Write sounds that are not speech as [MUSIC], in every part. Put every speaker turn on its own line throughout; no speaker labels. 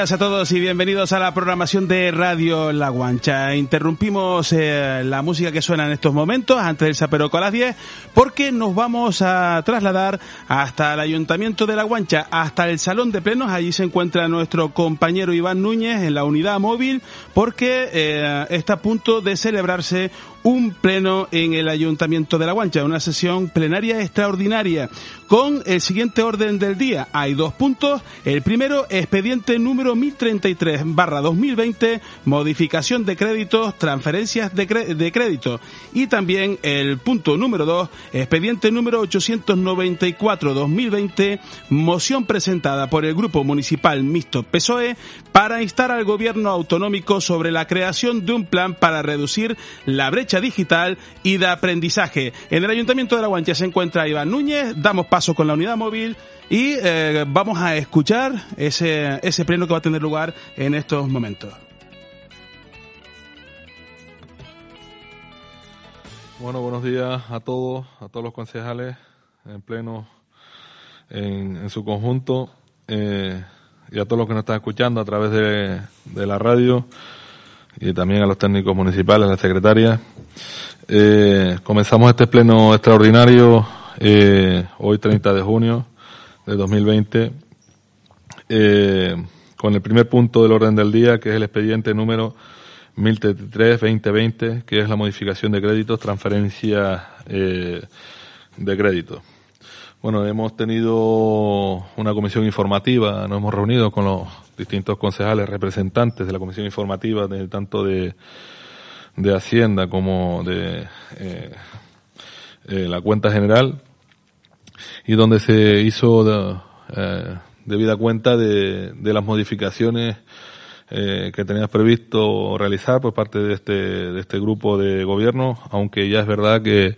Días a todos y bienvenidos a la programación de Radio La Guancha. Interrumpimos eh, la música que suena en estos momentos antes del Saperoco a las 10 porque nos vamos a trasladar hasta el Ayuntamiento de La Guancha, hasta el Salón de Plenos. Allí se encuentra nuestro compañero Iván Núñez en la unidad móvil porque eh, está a punto de celebrarse un pleno en el Ayuntamiento de La Guancha, una sesión plenaria extraordinaria con el siguiente orden del día. Hay dos puntos. El primero, expediente número 1033 barra 2020, modificación de créditos, transferencias de, de crédito. Y también el punto número dos, expediente número 894-2020, moción presentada por el Grupo Municipal Mixto PSOE para instar al Gobierno autonómico sobre la creación de un plan para reducir la brecha digital y de aprendizaje. En el Ayuntamiento de La Guancha se encuentra Iván Núñez, damos paso con la unidad móvil y eh, vamos a escuchar ese, ese pleno que va a tener lugar en estos momentos.
Bueno, buenos días a todos, a todos los concejales en pleno, en, su conjunto, eh, y a todos los que nos están escuchando a través de, de la radio y también a los técnicos municipales, a la secretaria. Eh, comenzamos este pleno extraordinario eh, hoy 30 de junio de 2020 eh, con el primer punto del orden del día que es el expediente número 1033-2020 que es la modificación de créditos, transferencia eh, de crédito. Bueno, hemos tenido una comisión informativa, nos hemos reunido con los distintos concejales representantes de la comisión informativa, de, tanto de, de Hacienda como de eh, eh, la cuenta general, y donde se hizo eh, debida cuenta de, de las modificaciones eh, que tenías previsto realizar por parte de este, de este grupo de gobierno, aunque ya es verdad que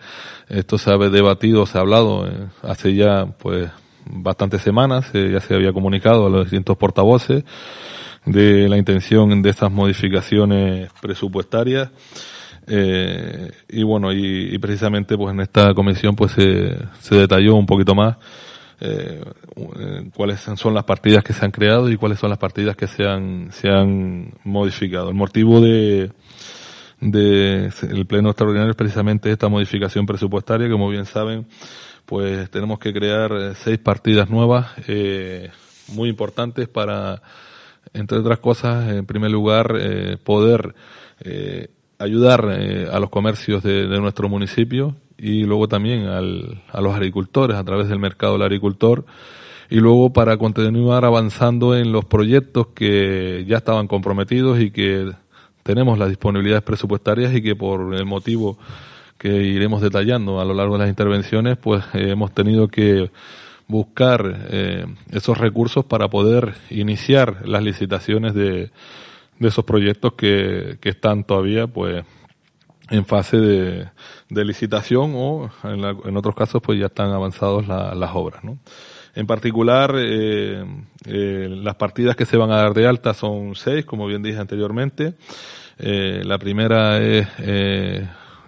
esto se ha debatido, se ha hablado eh, hace ya pues bastantes semanas, eh, ya se había comunicado a los distintos portavoces de la intención de estas modificaciones presupuestarias. Eh, y bueno, y, precisamente pues en esta comisión pues se, se detalló un poquito más eh, cuáles son las partidas que se han creado y cuáles son las partidas que se han, se han modificado. El motivo de, de el pleno extraordinario es precisamente esta modificación presupuestaria, como bien saben, pues tenemos que crear eh, seis partidas nuevas, eh, muy importantes para, entre otras cosas, en primer lugar, eh, poder eh, ayudar eh, a los comercios de, de, nuestro municipio y luego también al, a los agricultores a través del mercado del agricultor. Y luego para continuar avanzando en los proyectos que ya estaban comprometidos y que tenemos las disponibilidades presupuestarias y que por el motivo que iremos detallando a lo largo de las intervenciones, pues eh, hemos tenido que buscar eh, esos recursos para poder iniciar las licitaciones de, de esos proyectos que, que están todavía, pues, en fase de, de licitación o en, la, en, otros casos pues ya están avanzados la, las obras, ¿no? En particular, eh, eh, las partidas que se van a dar de alta son seis, como bien dije anteriormente. La primera es,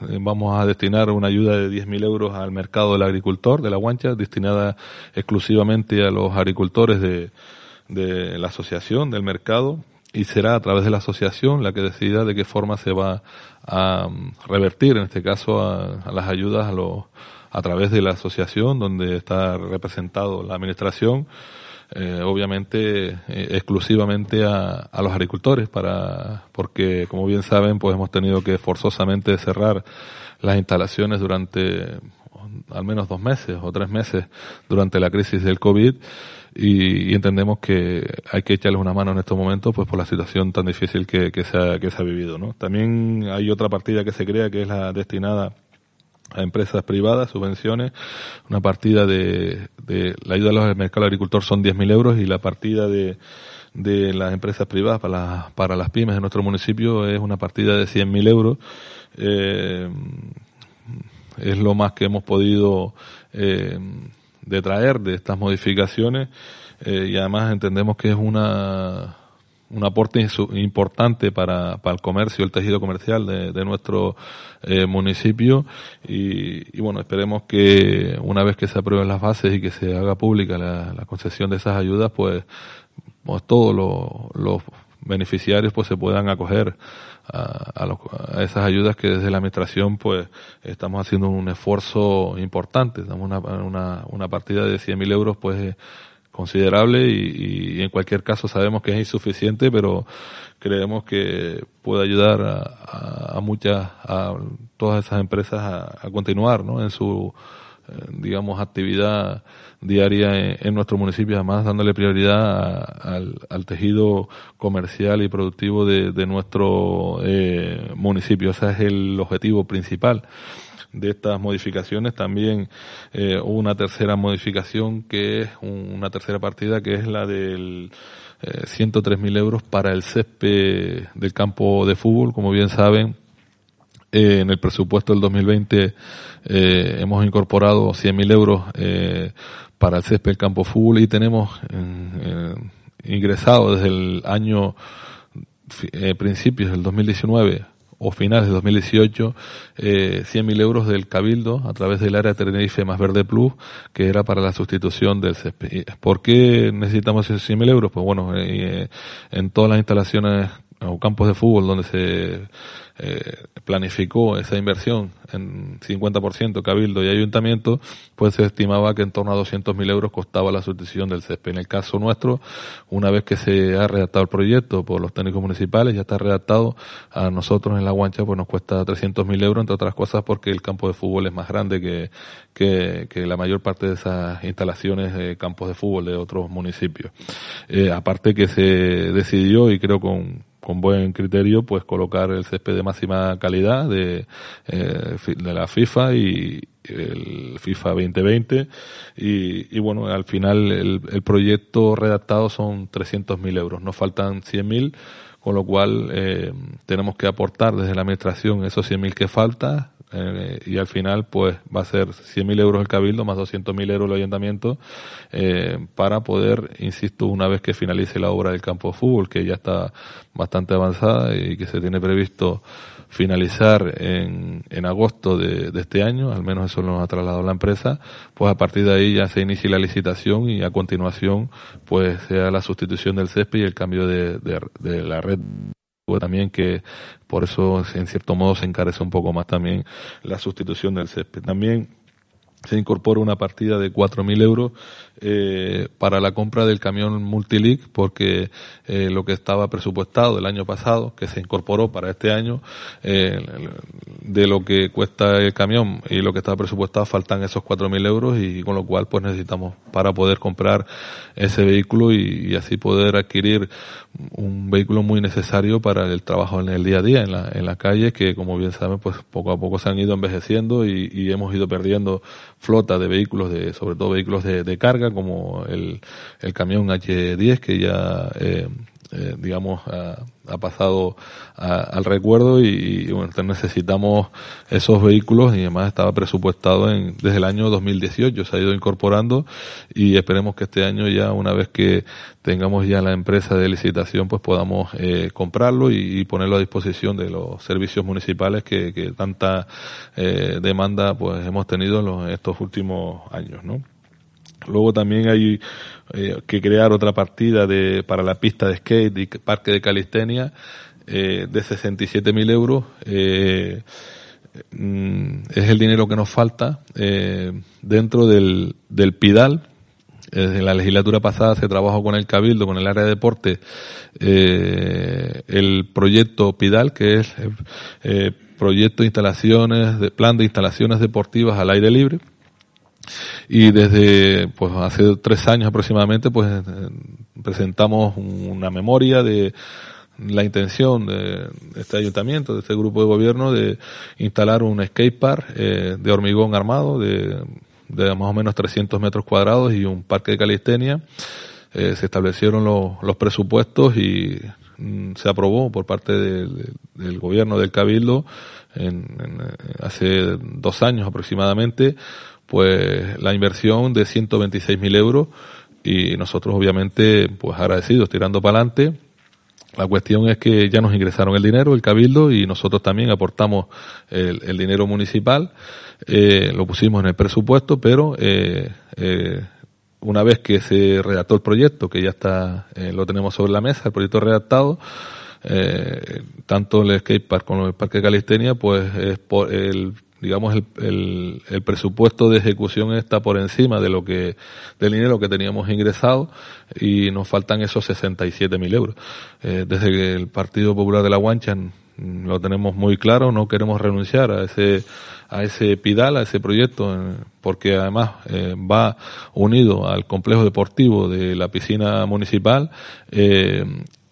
vamos a destinar una ayuda de 10.000 euros al mercado del agricultor de la Guancha, destinada exclusivamente a los agricultores de, de la asociación del mercado y será a través de la asociación la que decida de qué forma se va a revertir, en este caso, a, a las ayudas a, los, a través de la asociación donde está representado la administración, eh, obviamente eh, exclusivamente a, a, los agricultores, para porque como bien saben, pues hemos tenido que forzosamente cerrar las instalaciones durante al menos dos meses o tres meses durante la crisis del COVID y, entendemos que hay que echarles una mano en estos momentos pues por la situación tan difícil que, que, se, ha, que se ha vivido. ¿no? También hay otra partida que se crea que es la destinada a empresas privadas, subvenciones, una partida de, de la ayuda a los mercados agricultor son 10.000 euros y la partida de, de las empresas privadas para, para las pymes de nuestro municipio es una partida de 100.000 euros. Eh, es lo más que hemos podido eh, detraer de estas modificaciones eh, y además entendemos que es una un aporte importante para, para el comercio, el tejido comercial de, de nuestro eh, municipio. Y, y, bueno, esperemos que una vez que se aprueben las bases y que se haga pública la, concesión de esas ayudas, pues, pues todos los, los beneficiarios pues se puedan acoger a, a, esas ayudas que desde la administración pues estamos haciendo un esfuerzo importante, damos una, una, una partida de 100.000 euros pues considerable y, y, en cualquier caso sabemos que es insuficiente, pero creemos que puede ayudar a, a, muchas, a todas esas empresas a, a continuar ¿no? en su, eh, digamos, actividad diaria en, nuestro municipio, además dándole prioridad al, al, tejido comercial y productivo de, de nuestro eh, municipio. Ese es el objetivo principal de estas modificaciones. También eh, una tercera modificación que es una tercera partida que es la del eh, 103.000 euros para el césped del campo de fútbol. Como bien saben, eh, en el presupuesto del 2020 eh, hemos incorporado 100.000 euros eh, para el césped del campo fútbol y tenemos ingresado desde el año principios del 2019 o finales de 2018 eh, 100.000 euros del Cabildo a través del área Tenerife más Verde Plus, que era para la sustitución del césped. ¿Por qué necesitamos esos 100.000 euros? Pues bueno, eh, en todas las instalaciones o campos de fútbol donde se eh, planificó esa inversión en 50% Cabildo y Ayuntamiento, pues se estimaba que en torno a 200.000 euros costaba la sustitución del césped. En el caso nuestro, una vez que se ha redactado el proyecto por los técnicos municipales, ya está redactado, a nosotros en La Guancha pues nos cuesta 300.000 euros, entre otras cosas porque el campo de fútbol es más grande que, que, que la mayor parte de esas instalaciones de campos de fútbol de otros municipios. Eh, aparte que se decidió, y creo con con buen criterio, pues colocar el césped de máxima calidad de, eh, de la FIFA y el FIFA 2020 y, y bueno, al final el, el proyecto redactado son 300.000 euros, nos faltan 100.000 con lo cual eh, tenemos que aportar desde la administración esos 100.000 que falta eh, y al final pues va a ser 100.000 euros el cabildo más 200.000 euros el ayuntamiento eh, para poder, insisto, una vez que finalice la obra del campo de fútbol que ya está bastante avanzada y que se tiene previsto finalizar en, en agosto de, este año, al menos eso nos ha trasladado la empresa, pues a partir de ahí ya se inicia la licitación y a continuación pues sea la sustitución del césped y el cambio de, de, de la red también que por eso en cierto modo se encarece un poco más también la sustitución del césped. También se incorpora una partida de 4.000 euros eh, para la compra del camión Multilic porque eh, lo que estaba presupuestado el año pasado, que se incorporó para este año, eh, de lo que cuesta el camión y lo que estaba presupuestado faltan esos 4.000 euros y con lo cual pues necesitamos para poder comprar ese vehículo y, así poder adquirir un vehículo muy necesario para el trabajo en el día a día en la, en la calle que como bien saben pues poco a poco se han ido envejeciendo y hemos ido perdiendo flota de vehículos de sobre todo vehículos de, de carga como el, el camión H10 que ya eh, eh, digamos, ha, ha pasado a, al recuerdo y, y bueno, necesitamos esos vehículos y además estaba presupuestado en, desde el año 2018, se ha ido incorporando y esperemos que este año ya, una vez que tengamos ya la empresa de licitación, pues podamos eh, comprarlo y, y, ponerlo a disposición de los servicios municipales que, que tanta eh, demanda pues hemos tenido en los, estos últimos años, ¿no? Luego también hay eh, que crear otra partida de, para la pista de skate y parque de calistenia eh, de 67.000 euros. Eh, mm, es el dinero que nos falta eh, dentro del, del PIDAL. En la legislatura pasada se trabajó con el Cabildo, con el área de deporte, el proyecto PIDAL, que es proyecto de instalaciones, de plan de instalaciones deportivas al aire libre. Y desde, pues hace tres años aproximadamente, pues presentamos una memoria de la intención de este ayuntamiento, de este grupo de gobierno, de instalar un skatepark eh, de hormigón armado de, de, más o menos 300 metros cuadrados y un parque de calistenia. Eh, se establecieron los presupuestos y mm, se aprobó por parte del gobierno del Cabildo en, hace dos años aproximadamente, pues la inversión de 126.000 euros y nosotros obviamente pues agradecidos tirando para adelante. La cuestión es que ya nos ingresaron el dinero, el cabildo, y nosotros también aportamos el, dinero municipal, eh, lo pusimos en el presupuesto, pero eh, eh, una vez que se redactó el proyecto, que ya está, lo tenemos sobre la mesa, el proyecto redactado, tanto el skatepark como el parque de calistenia, pues es por el digamos, el, el, presupuesto de ejecución está por encima de lo que, del dinero que teníamos ingresado y nos faltan esos 67.000 euros. Eh, desde que el Partido Popular de la Guancha lo tenemos muy claro, no queremos renunciar a ese, a ese PIDAL, a ese proyecto, eh, porque además eh, va unido al complejo deportivo de la piscina municipal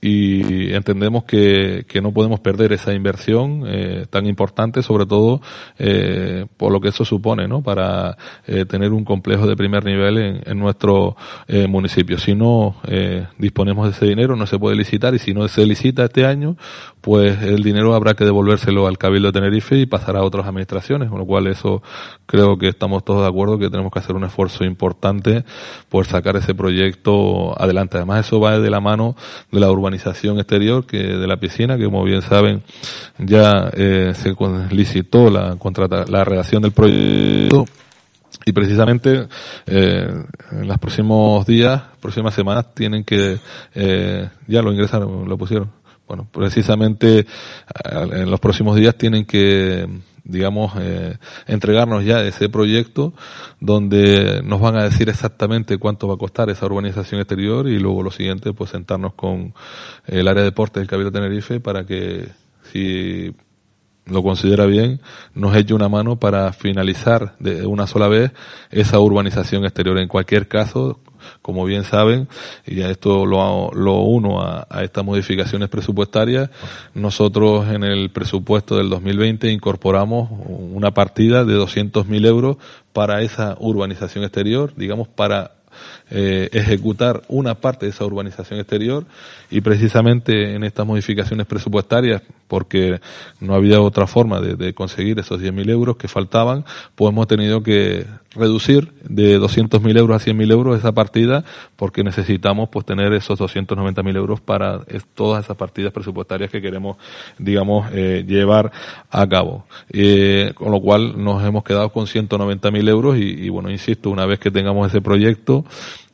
y entendemos que, que, no podemos perder esa inversión eh, tan importante, sobre todo eh, por lo que eso supone, ¿no? Para eh, tener un complejo de primer nivel en, en nuestro eh, municipio. Si no eh, disponemos de ese dinero, no se puede licitar y si no se licita este año, pues el dinero habrá que devolvérselo al Cabildo de Tenerife y pasará a otras administraciones, con lo cual eso creo que estamos todos de acuerdo que tenemos que hacer un esfuerzo importante por sacar ese proyecto adelante. Además, eso va de la mano de la urbanización exterior que de la piscina, que como bien saben ya eh, se licitó la, contrata, la redacción del proyecto y precisamente eh, en los próximos días, próximas semanas tienen que eh, ya lo ingresaron, lo pusieron. Bueno, precisamente eh, en los próximos días tienen que digamos, eh, entregarnos ya ese proyecto donde nos van a decir exactamente cuánto va a costar esa urbanización exterior y luego lo siguiente, pues sentarnos con el área de deportes del Cabildo de Tenerife para que si lo considera bien, nos eche una mano para finalizar de una sola vez esa urbanización exterior. En cualquier caso, como bien saben, y a esto lo, lo uno a, estas modificaciones presupuestarias, nosotros en el presupuesto del 2020 incorporamos una partida de 200.000 euros para esa urbanización exterior, digamos, para eh, ejecutar una parte de esa urbanización exterior y precisamente en estas modificaciones presupuestarias, porque no había otra forma de, conseguir esos 10.000 euros que faltaban, pues hemos tenido que reducir de 200.000 euros a 100.000 euros esa partida porque necesitamos pues tener esos 290.000 euros para todas esas partidas presupuestarias que queremos, digamos, eh, llevar a cabo. Eh, con lo cual nos hemos quedado con 190.000 euros y, y bueno, insisto, una vez que tengamos ese proyecto,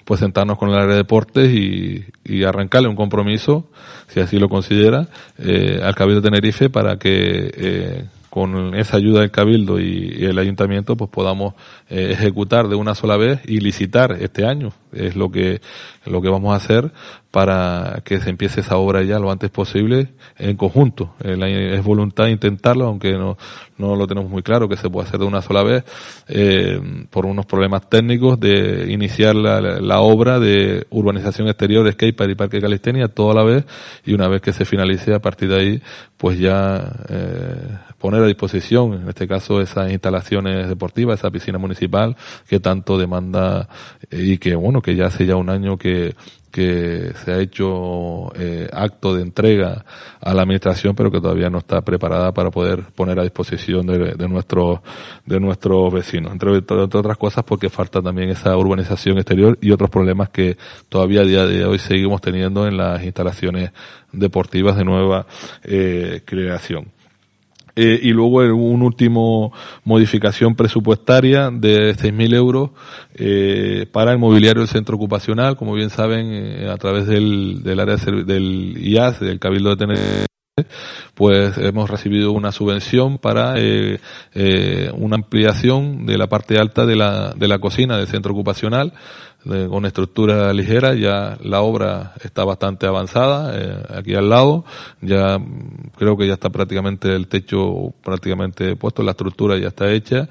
pues sentarnos con el área de deportes y, y arrancarle un compromiso, si así lo considera, eh, al Cabildo de Tenerife para que eh, con esa ayuda del Cabildo y, el Ayuntamiento pues podamos eh, ejecutar de una sola vez y licitar este año. Es lo que, lo que vamos a hacer para que se empiece esa obra ya lo antes posible en conjunto. es voluntad intentarlo, aunque no, no lo tenemos muy claro que se puede hacer de una sola vez, eh, por unos problemas técnicos de iniciar la, la, obra de urbanización exterior, skatepark y parque calistenia toda la vez y una vez que se finalice a partir de ahí, pues ya eh, poner a disposición, en este caso, esas instalaciones deportivas, esa piscina municipal que tanto demanda y que, bueno, que ya hace ya un año que que se ha hecho eh, acto de entrega a la administración, pero que todavía no está preparada para poder poner a disposición de, de nuestros de nuestros vecinos. Entre, otras cosas, porque falta también esa urbanización exterior y otros problemas que todavía a día de hoy seguimos teniendo en las instalaciones deportivas de nueva eh, creación. Eh, y luego un último modificación presupuestaria de 6.000 euros eh, para el mobiliario del centro ocupacional, como bien saben, eh, a través del, del área del IAS, del Cabildo de Tenerife, pues hemos recibido una subvención para eh, eh, una ampliación de la parte alta de la, de la cocina del centro ocupacional con estructura ligera, ya la obra está bastante avanzada, eh, aquí al lado, ya creo que ya está prácticamente el techo prácticamente puesto, la estructura ya está hecha.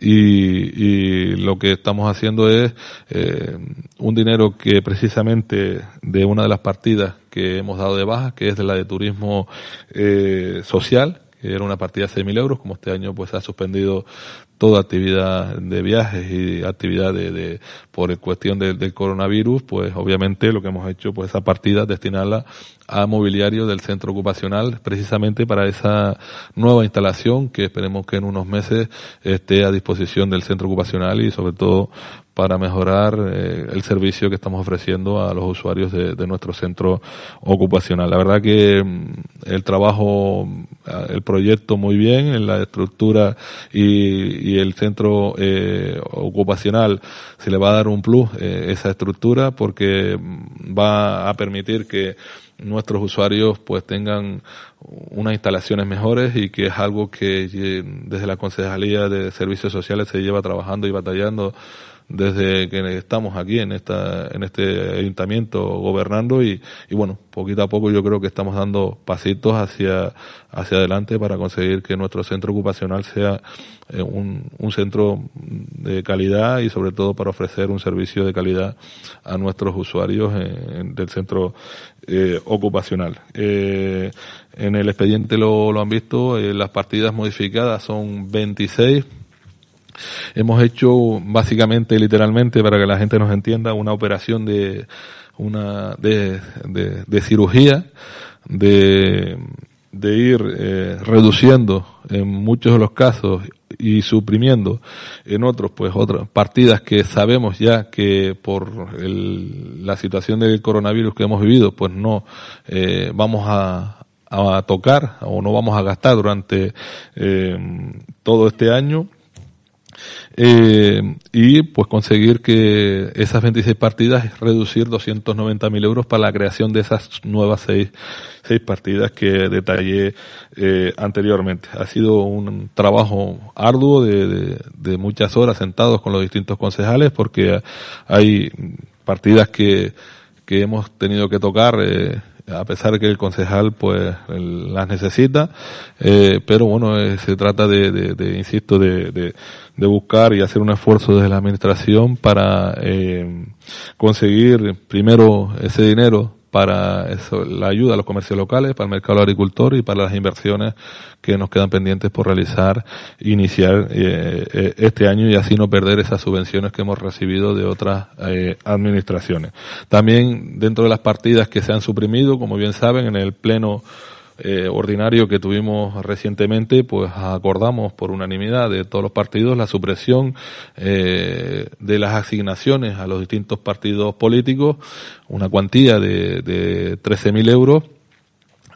Y, y lo que estamos haciendo es eh, un dinero que precisamente de una de las partidas que hemos dado de baja, que es de la de turismo eh, social, que era una partida de 6.000 euros, como este año pues ha suspendido toda actividad de viajes y actividad de, de por cuestión del coronavirus, pues obviamente lo que hemos hecho, pues esa partida, destinarla a mobiliario del centro ocupacional, precisamente para esa nueva instalación que esperemos que en unos meses esté a disposición del centro ocupacional y sobre todo para mejorar eh, el servicio que estamos ofreciendo a los usuarios de, nuestro centro ocupacional. La verdad que mm, el trabajo, el proyecto muy bien, en la estructura y, y el centro eh, ocupacional se le va a dar un plus eh, esa estructura porque va a permitir que nuestros usuarios pues tengan unas instalaciones mejores y que es algo que desde la Concejalía de Servicios Sociales se lleva trabajando y batallando desde que estamos aquí en esta en este ayuntamiento gobernando y, y bueno poquito a poco yo creo que estamos dando pasitos hacia hacia adelante para conseguir que nuestro centro ocupacional sea eh, un, un centro de calidad y sobre todo para ofrecer un servicio de calidad a nuestros usuarios en, del centro eh, ocupacional. Eh, en el expediente lo, lo han visto, eh, las partidas modificadas son 26 Hemos hecho básicamente, literalmente, para que la gente nos entienda, una operación de una de, de, cirugía, de, de ir eh, reduciendo en muchos de los casos y suprimiendo en otros, pues otras partidas que sabemos ya que por el, la situación del coronavirus que hemos vivido, pues no eh, vamos a, a tocar o no vamos a gastar durante eh, todo este año eh, y pues conseguir que esas 26 partidas reducir 290.000 euros para la creación de esas nuevas seis, seis partidas que detallé eh, anteriormente. Ha sido un trabajo arduo de, de, muchas horas sentados con los distintos concejales porque hay partidas que, que hemos tenido que tocar eh, a pesar que el concejal pues las necesita, eh, pero bueno, eh, se trata de, de, de insisto, de, de, de, buscar y hacer un esfuerzo desde la administración para eh, conseguir primero ese dinero para eso, la ayuda a los comercios locales, para el mercado agricultor y para las inversiones que nos quedan pendientes por realizar, iniciar eh, eh, este año y así no perder esas subvenciones que hemos recibido de otras eh, administraciones. También dentro de las partidas que se han suprimido, como bien saben, en el pleno eh, ordinario que tuvimos recientemente, pues acordamos por unanimidad de todos los partidos la supresión eh, de las asignaciones a los distintos partidos políticos, una cuantía de, de 13.000 euros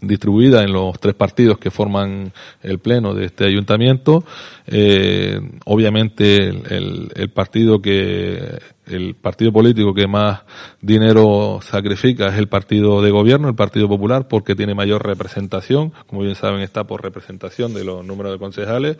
distribuida en los tres partidos que forman el pleno de este ayuntamiento. Eh, obviamente el, el, el, partido que el partido político que más dinero sacrifica es el partido de gobierno, el Partido Popular, porque tiene mayor representación, como bien saben está por representación de los números de concejales.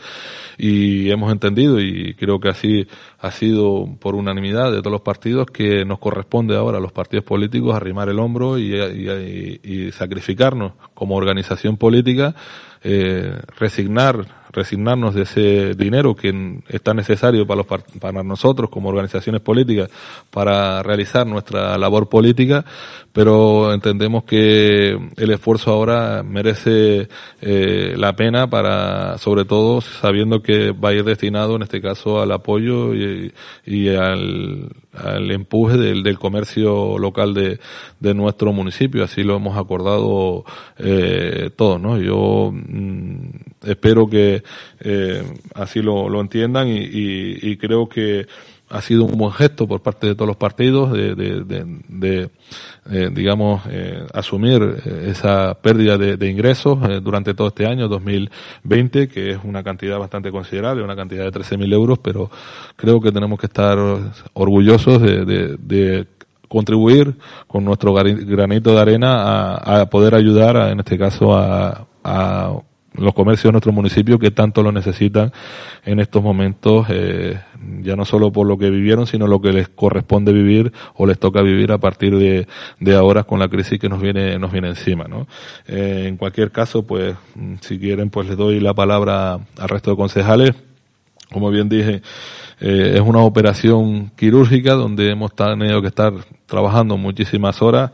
Y hemos entendido y creo que así ha sido por unanimidad de todos los partidos que nos corresponde ahora a los partidos políticos arrimar el hombro y, y, sacrificarnos como organización política, eh, resignar resignarnos de ese dinero que está necesario para, los, para nosotros como organizaciones políticas para realizar nuestra labor política, pero entendemos que el esfuerzo ahora merece eh, la pena para, sobre todo, sabiendo que va a ir destinado en este caso al apoyo y, y al, al empuje del, del comercio local de, de, nuestro municipio. Así lo hemos acordado eh, todos, ¿no? Yo mm, espero que eh, así lo, lo entiendan y, y, y, creo que ha sido un buen gesto por parte de todos los partidos de, de, de eh, digamos, eh, asumir esa pérdida de, ingresos durante todo este año 2020, que es una cantidad bastante considerable, una cantidad de 13.000 euros, pero creo que tenemos que estar orgullosos de, contribuir con nuestro granito de arena a, a poder ayudar, a, en este caso, a, a los comercios de nuestro municipio que tanto lo necesitan en estos momentos, eh, ya no solo por lo que vivieron, sino lo que les corresponde vivir o les toca vivir a partir de, de ahora con la crisis que nos viene, nos viene encima, ¿no? Eh, en cualquier caso, pues, si quieren, pues les doy la palabra al resto de concejales. Como bien dije, eh, es una operación quirúrgica donde hemos tenido que estar trabajando muchísimas horas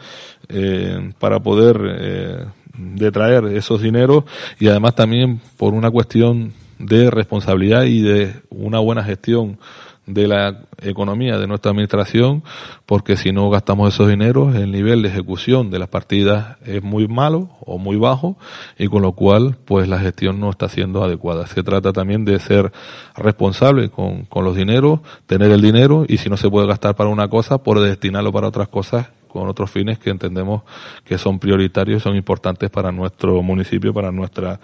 eh, para poder detraer esos dineros y además también por una cuestión de responsabilidad y de una buena gestión de la economía de nuestra administración, porque si no gastamos esos dineros, el nivel de ejecución de las partidas es muy malo o muy bajo, y con lo cual, pues la gestión no está siendo adecuada. Se trata también de ser responsable con, con los dineros, tener el dinero, y si no se puede gastar para una cosa, por destinarlo para otras cosas con otros fines que entendemos que son prioritarios, son importantes para nuestro municipio, para nuestra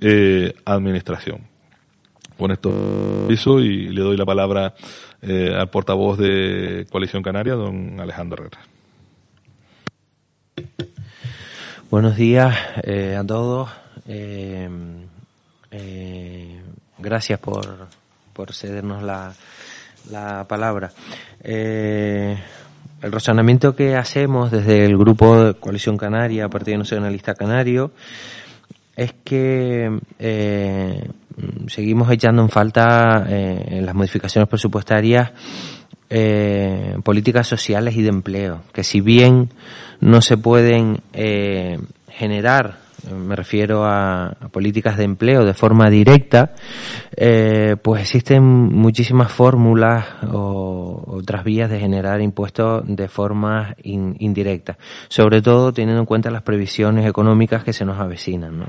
eh, administración. Con esto piso y le doy la palabra eh, al portavoz de Coalición Canaria, don Alejandro Herrera.
Buenos días eh, a todos. Gracias por, por cedernos la, la palabra. El razonamiento que hacemos desde el grupo de Coalición Canaria, Partido Nacionalista Canario, es que eh, seguimos echando en falta eh, en las modificaciones presupuestarias eh, políticas sociales y de empleo, que si bien no se pueden eh, generar, me refiero a, políticas de empleo de forma directa, eh, pues existen muchísimas fórmulas o otras vías de generar impuestos de forma in, indirecta, sobre todo teniendo en cuenta las previsiones económicas que se nos avecinan, ¿no?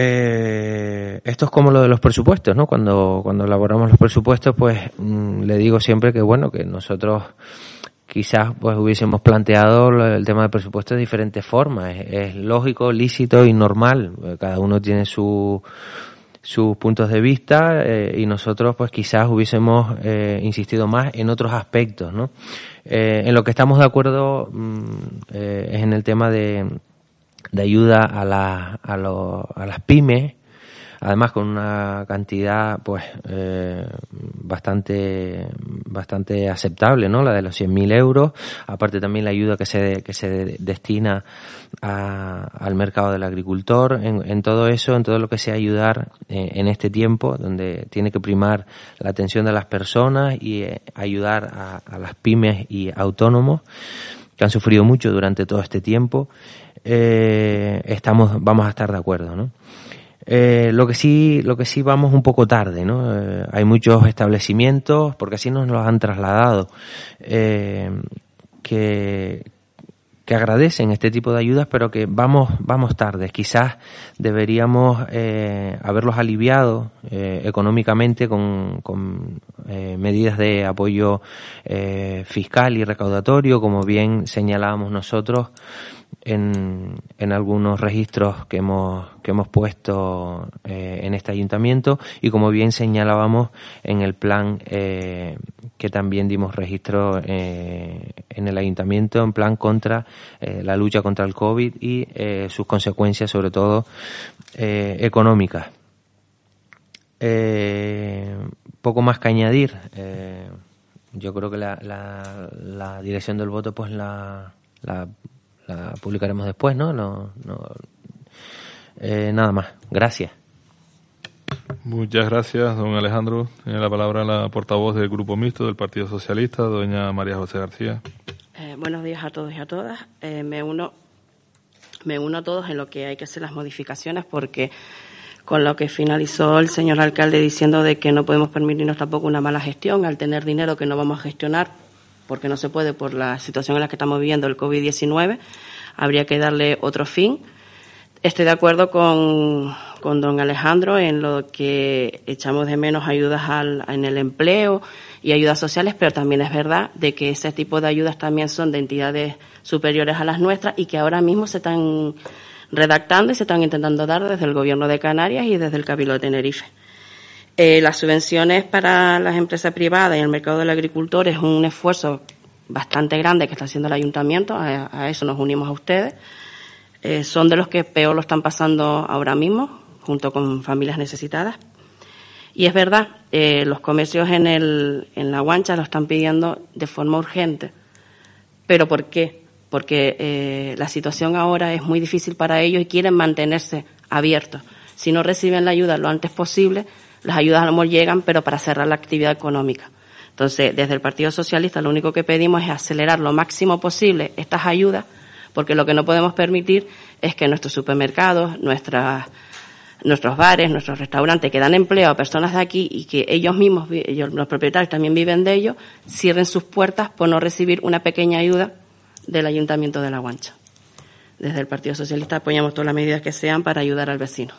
Eh, esto es como lo de los presupuestos, ¿no? Cuando, cuando elaboramos los presupuestos, pues mmm, le digo siempre que, bueno, que nosotros quizás pues hubiésemos planteado el tema del presupuesto de diferentes formas. Es, lógico, lícito y normal. Cada uno tiene su, sus puntos de vista eh, y nosotros pues quizás hubiésemos eh, insistido más en otros aspectos, ¿no? Eh, en lo que estamos de acuerdo mmm, es en el tema de de ayuda a, la, a, lo, a las pymes, además con una cantidad pues eh, bastante bastante aceptable no la de los 100.000 euros. Aparte también la ayuda que se que se destina a, al mercado del agricultor. En, todo eso en todo lo que sea ayudar eh, en este tiempo donde tiene que primar la atención de las personas y eh, ayudar a, a las pymes y autónomos que han sufrido mucho durante todo este tiempo estamos, vamos a estar de acuerdo, ¿no? Eh, lo que sí, lo que sí vamos un poco tarde, ¿no? Eh, hay muchos establecimientos, porque así nos los han trasladado, eh, que, que agradecen este tipo de ayudas, pero que vamos, vamos tarde. Quizás deberíamos eh, haberlos aliviado eh, económicamente con, con eh, medidas de apoyo fiscal y recaudatorio, como bien señalábamos nosotros en, en algunos registros que hemos, que hemos puesto eh, en este ayuntamiento y como bien señalábamos en el plan eh, que también dimos registro eh, en el ayuntamiento en plan contra la lucha contra el COVID y sus consecuencias sobre todo económicas. poco más que añadir. yo creo que la, la, dirección del voto pues la la publicaremos después, ¿no? no, no eh, nada más. Gracias.
Muchas gracias, don Alejandro. Tiene la palabra la portavoz del Grupo Mixto del Partido Socialista, doña María José García.
Eh, buenos días a todos y a todas. Eh, me uno me uno a todos en lo que hay que hacer las modificaciones porque con lo que finalizó el señor alcalde diciendo de que no podemos permitirnos tampoco una mala gestión al tener dinero que no vamos a gestionar porque no se puede por la situación en la que estamos viviendo el COVID-19, habría que darle otro fin. Estoy de acuerdo con, con don Alejandro en lo que echamos de menos ayudas al, en el empleo y ayudas sociales, pero también es verdad de que ese tipo de ayudas también son de entidades superiores a las nuestras y que ahora mismo se están redactando y se están intentando dar desde el Gobierno de Canarias y desde el Cabildo de Tenerife. Eh, las subvenciones para las empresas privadas y el mercado del agricultor es un esfuerzo bastante grande que está haciendo el ayuntamiento, a, eso nos unimos a ustedes. eh, son de los que peor lo están pasando ahora mismo, junto con familias necesitadas. Y es verdad, eh, los comercios en, el, en la guancha lo están pidiendo de forma urgente. ¿Pero por qué? Porque la situación ahora es muy difícil para ellos y quieren mantenerse abiertos. Si no reciben la ayuda lo antes posible, las ayudas a lo mejor llegan, pero para cerrar la actividad económica. Entonces, desde el Partido Socialista lo único que pedimos es acelerar lo máximo posible estas ayudas, porque lo que no podemos permitir es que nuestros supermercados, nuestras nuestros bares, nuestros restaurantes que dan empleo a personas de aquí y que ellos mismos, ellos, los propietarios también viven de ello, cierren sus puertas por no recibir una pequeña ayuda del Ayuntamiento de La Guancha. Desde el Partido Socialista apoyamos todas las medidas que sean para ayudar al vecino.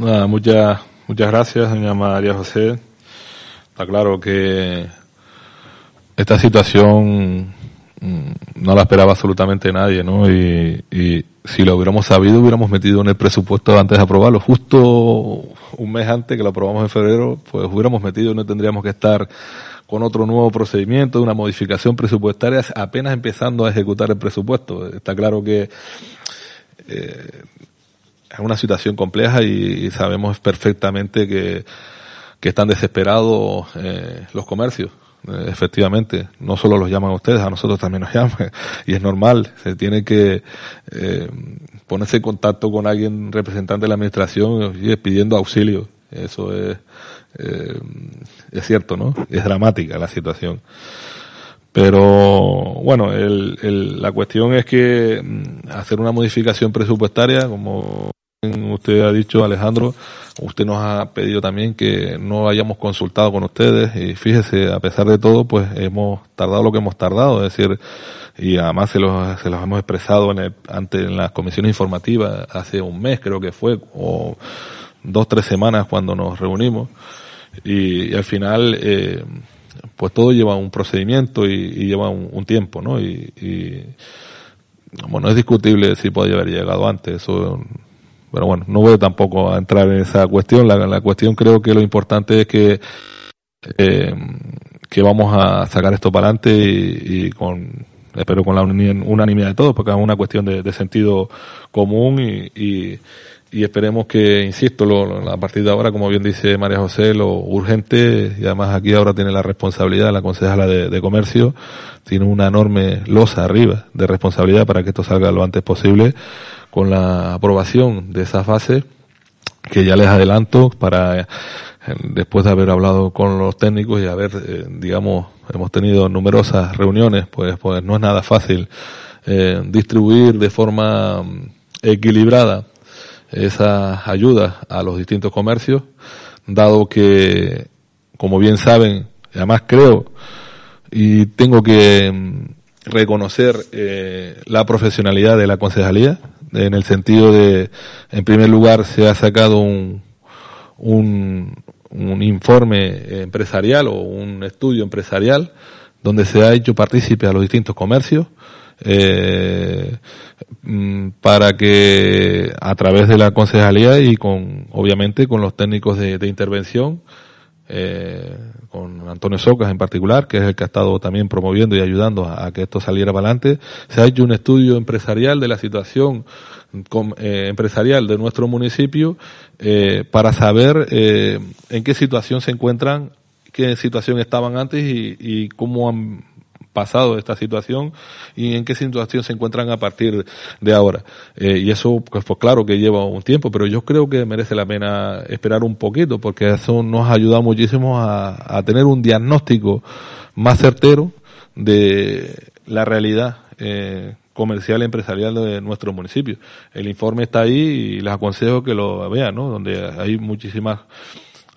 Muchas, muchas gracias, doña María José. Está claro que esta situación mm, no la esperaba absolutamente nadie, ¿no? Y, y si lo hubiéramos sabido, hubiéramos metido en el presupuesto antes de aprobarlo. Justo un mes antes que lo aprobamos en febrero, pues hubiéramos metido, no tendríamos que estar con otro nuevo procedimiento, una modificación presupuestaria, apenas empezando a ejecutar el presupuesto. Está claro que eh, es una situación compleja y, sabemos perfectamente que, que están desesperados eh, los comercios. Eh, efectivamente, no solo los llaman ustedes, a nosotros también nos [LAUGHS] llaman, y es normal, se tiene que eh, ponerse en contacto con alguien representante de la administración y pidiendo auxilio. Eso es, eh, es cierto, ¿no? Es dramática la situación. Pero bueno, el, la cuestión es que mm, hacer una modificación presupuestaria, como usted ha dicho, Alejandro, usted nos ha pedido también que no hayamos consultado con ustedes y fíjese, a pesar de todo, pues hemos tardado lo que hemos tardado, es decir, y además se los, se los hemos expresado en el, ante en las comisiones informativas hace un mes creo que fue, o dos, tres semanas cuando nos reunimos, y, al final, eh, pues todo lleva un procedimiento y, lleva un, un, tiempo, ¿no? Y, y, bueno, es discutible si podía haber llegado antes, eso pero bueno, no voy tampoco a entrar en esa cuestión. La, la cuestión creo que lo importante es que, eh, que vamos a sacar esto para adelante y, con, espero con la unanimidad de todos, porque es una cuestión de, sentido común y, y, y, esperemos que, insisto, lo, a partir de ahora, como bien dice María José, lo urgente, y además aquí ahora tiene la responsabilidad la concejala de comercio, tiene una enorme losa arriba de responsabilidad para que esto salga lo antes posible con la aprobación de esa fase, que ya les adelanto para, eh, después de haber hablado con los técnicos y haber, eh, digamos, hemos tenido numerosas reuniones, pues, pues no es nada fácil eh, distribuir de forma mm, equilibrada esas ayudas a los distintos comercios, dado que, como bien saben, además creo, y tengo que mm, reconocer la profesionalidad de la concejalía, en el sentido de, en primer lugar, se ha sacado un, un, informe empresarial o un estudio empresarial donde se ha hecho partícipe a los distintos comercios eh, mm, para que a través de la concejalía y con obviamente con los técnicos de intervención eh, con Antonio Socas en particular, que es el que ha estado también promoviendo y ayudando a, que esto saliera para adelante. Se ha hecho un estudio empresarial de la situación eh, empresarial de nuestro municipio eh, para saber eh, en qué situación se encuentran, qué situación estaban antes y, y cómo han pasado esta situación y en qué situación se encuentran a partir de ahora. Eh, y eso, pues, pues, claro que lleva un tiempo, pero yo creo que merece la pena esperar un poquito porque eso nos ha ayudado muchísimo a, a tener un diagnóstico más certero de la realidad eh, comercial y empresarial de nuestro municipio. El informe está ahí y les aconsejo que lo vean, ¿no? Donde hay muchísimas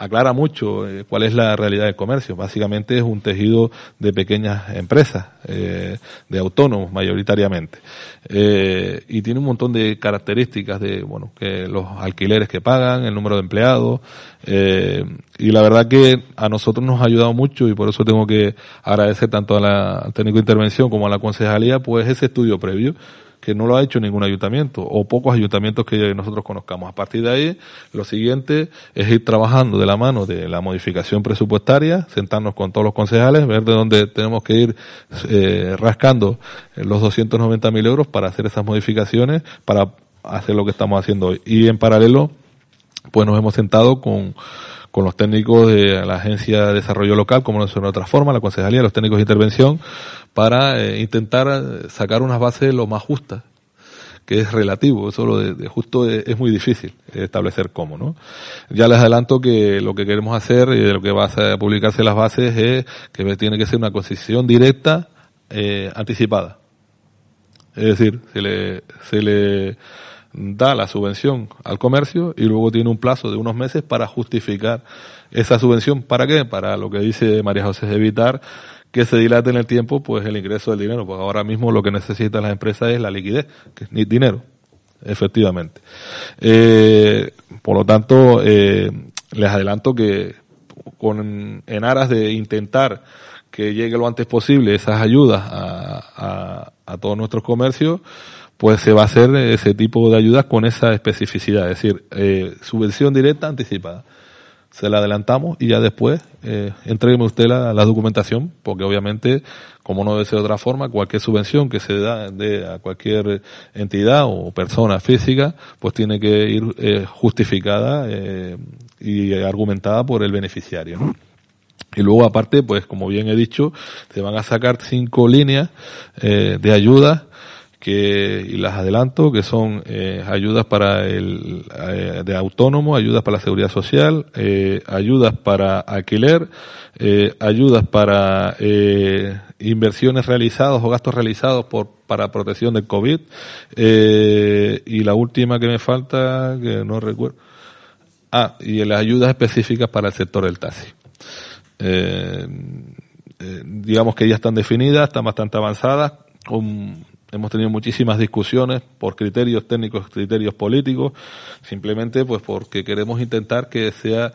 aclara mucho eh, cuál es la realidad del comercio. Básicamente es un tejido de pequeñas empresas, eh, de autónomos mayoritariamente. Eh, y tiene un montón de características de, bueno, que los alquileres que pagan, el número de empleados, eh, y la verdad que a nosotros nos ha ayudado mucho y por eso tengo que agradecer tanto a la técnico de intervención como a la concejalía, pues ese estudio previo que no lo ha hecho ningún ayuntamiento o pocos ayuntamientos que nosotros conozcamos. A partir de ahí, lo siguiente es ir trabajando de la mano de la modificación presupuestaria, sentarnos con todos los concejales, ver de dónde tenemos que ir eh, rascando los 290.000 euros para hacer esas modificaciones, para hacer lo que estamos haciendo hoy. Y en paralelo, pues nos hemos sentado con con los técnicos de la Agencia de Desarrollo Local, como no es de otra forma, la Concejalía, los técnicos de intervención, para eh, intentar eh, sacar unas bases lo más justas, que es relativo, eso lo de, justo es, muy difícil establecer cómo, ¿no? Ya les adelanto que lo que queremos hacer y de lo que va a publicarse las bases es que tiene que ser una concesión directa eh, anticipada. Es decir, se le, se le da la subvención al comercio y luego tiene un plazo de unos meses para justificar esa subvención. ¿Para qué? Para lo que dice María José, evitar que se dilate en el tiempo pues el ingreso del dinero, porque ahora mismo lo que necesitan las empresas es la liquidez, que es dinero, efectivamente. Eh, por lo tanto, eh, les adelanto que con, en aras de intentar que llegue lo antes posible esas ayudas a, a, a todos nuestros comercios, pues se va a hacer ese tipo de ayudas con esa especificidad, es decir, eh, subvención directa anticipada. Se la adelantamos y ya después eh, entregueme usted la, documentación, porque obviamente, como no debe ser de otra forma, cualquier subvención que se da de, a cualquier entidad o persona física, pues tiene que ir eh, justificada eh, y argumentada por el beneficiario. Y luego, aparte, pues como bien he dicho, se van a sacar cinco líneas eh, de ayuda que y las adelanto que son eh, ayudas para el eh, de autónomo ayudas para la seguridad social eh, ayudas para alquiler eh, ayudas para eh, inversiones realizadas o gastos realizados por para protección del covid y la última que me falta que no recuerdo ah y las ayudas específicas para el sector del taxi. Digamos que ya están definidas están bastante avanzadas con Hemos tenido muchísimas discusiones por criterios técnicos, criterios políticos, simplemente pues porque queremos intentar que sea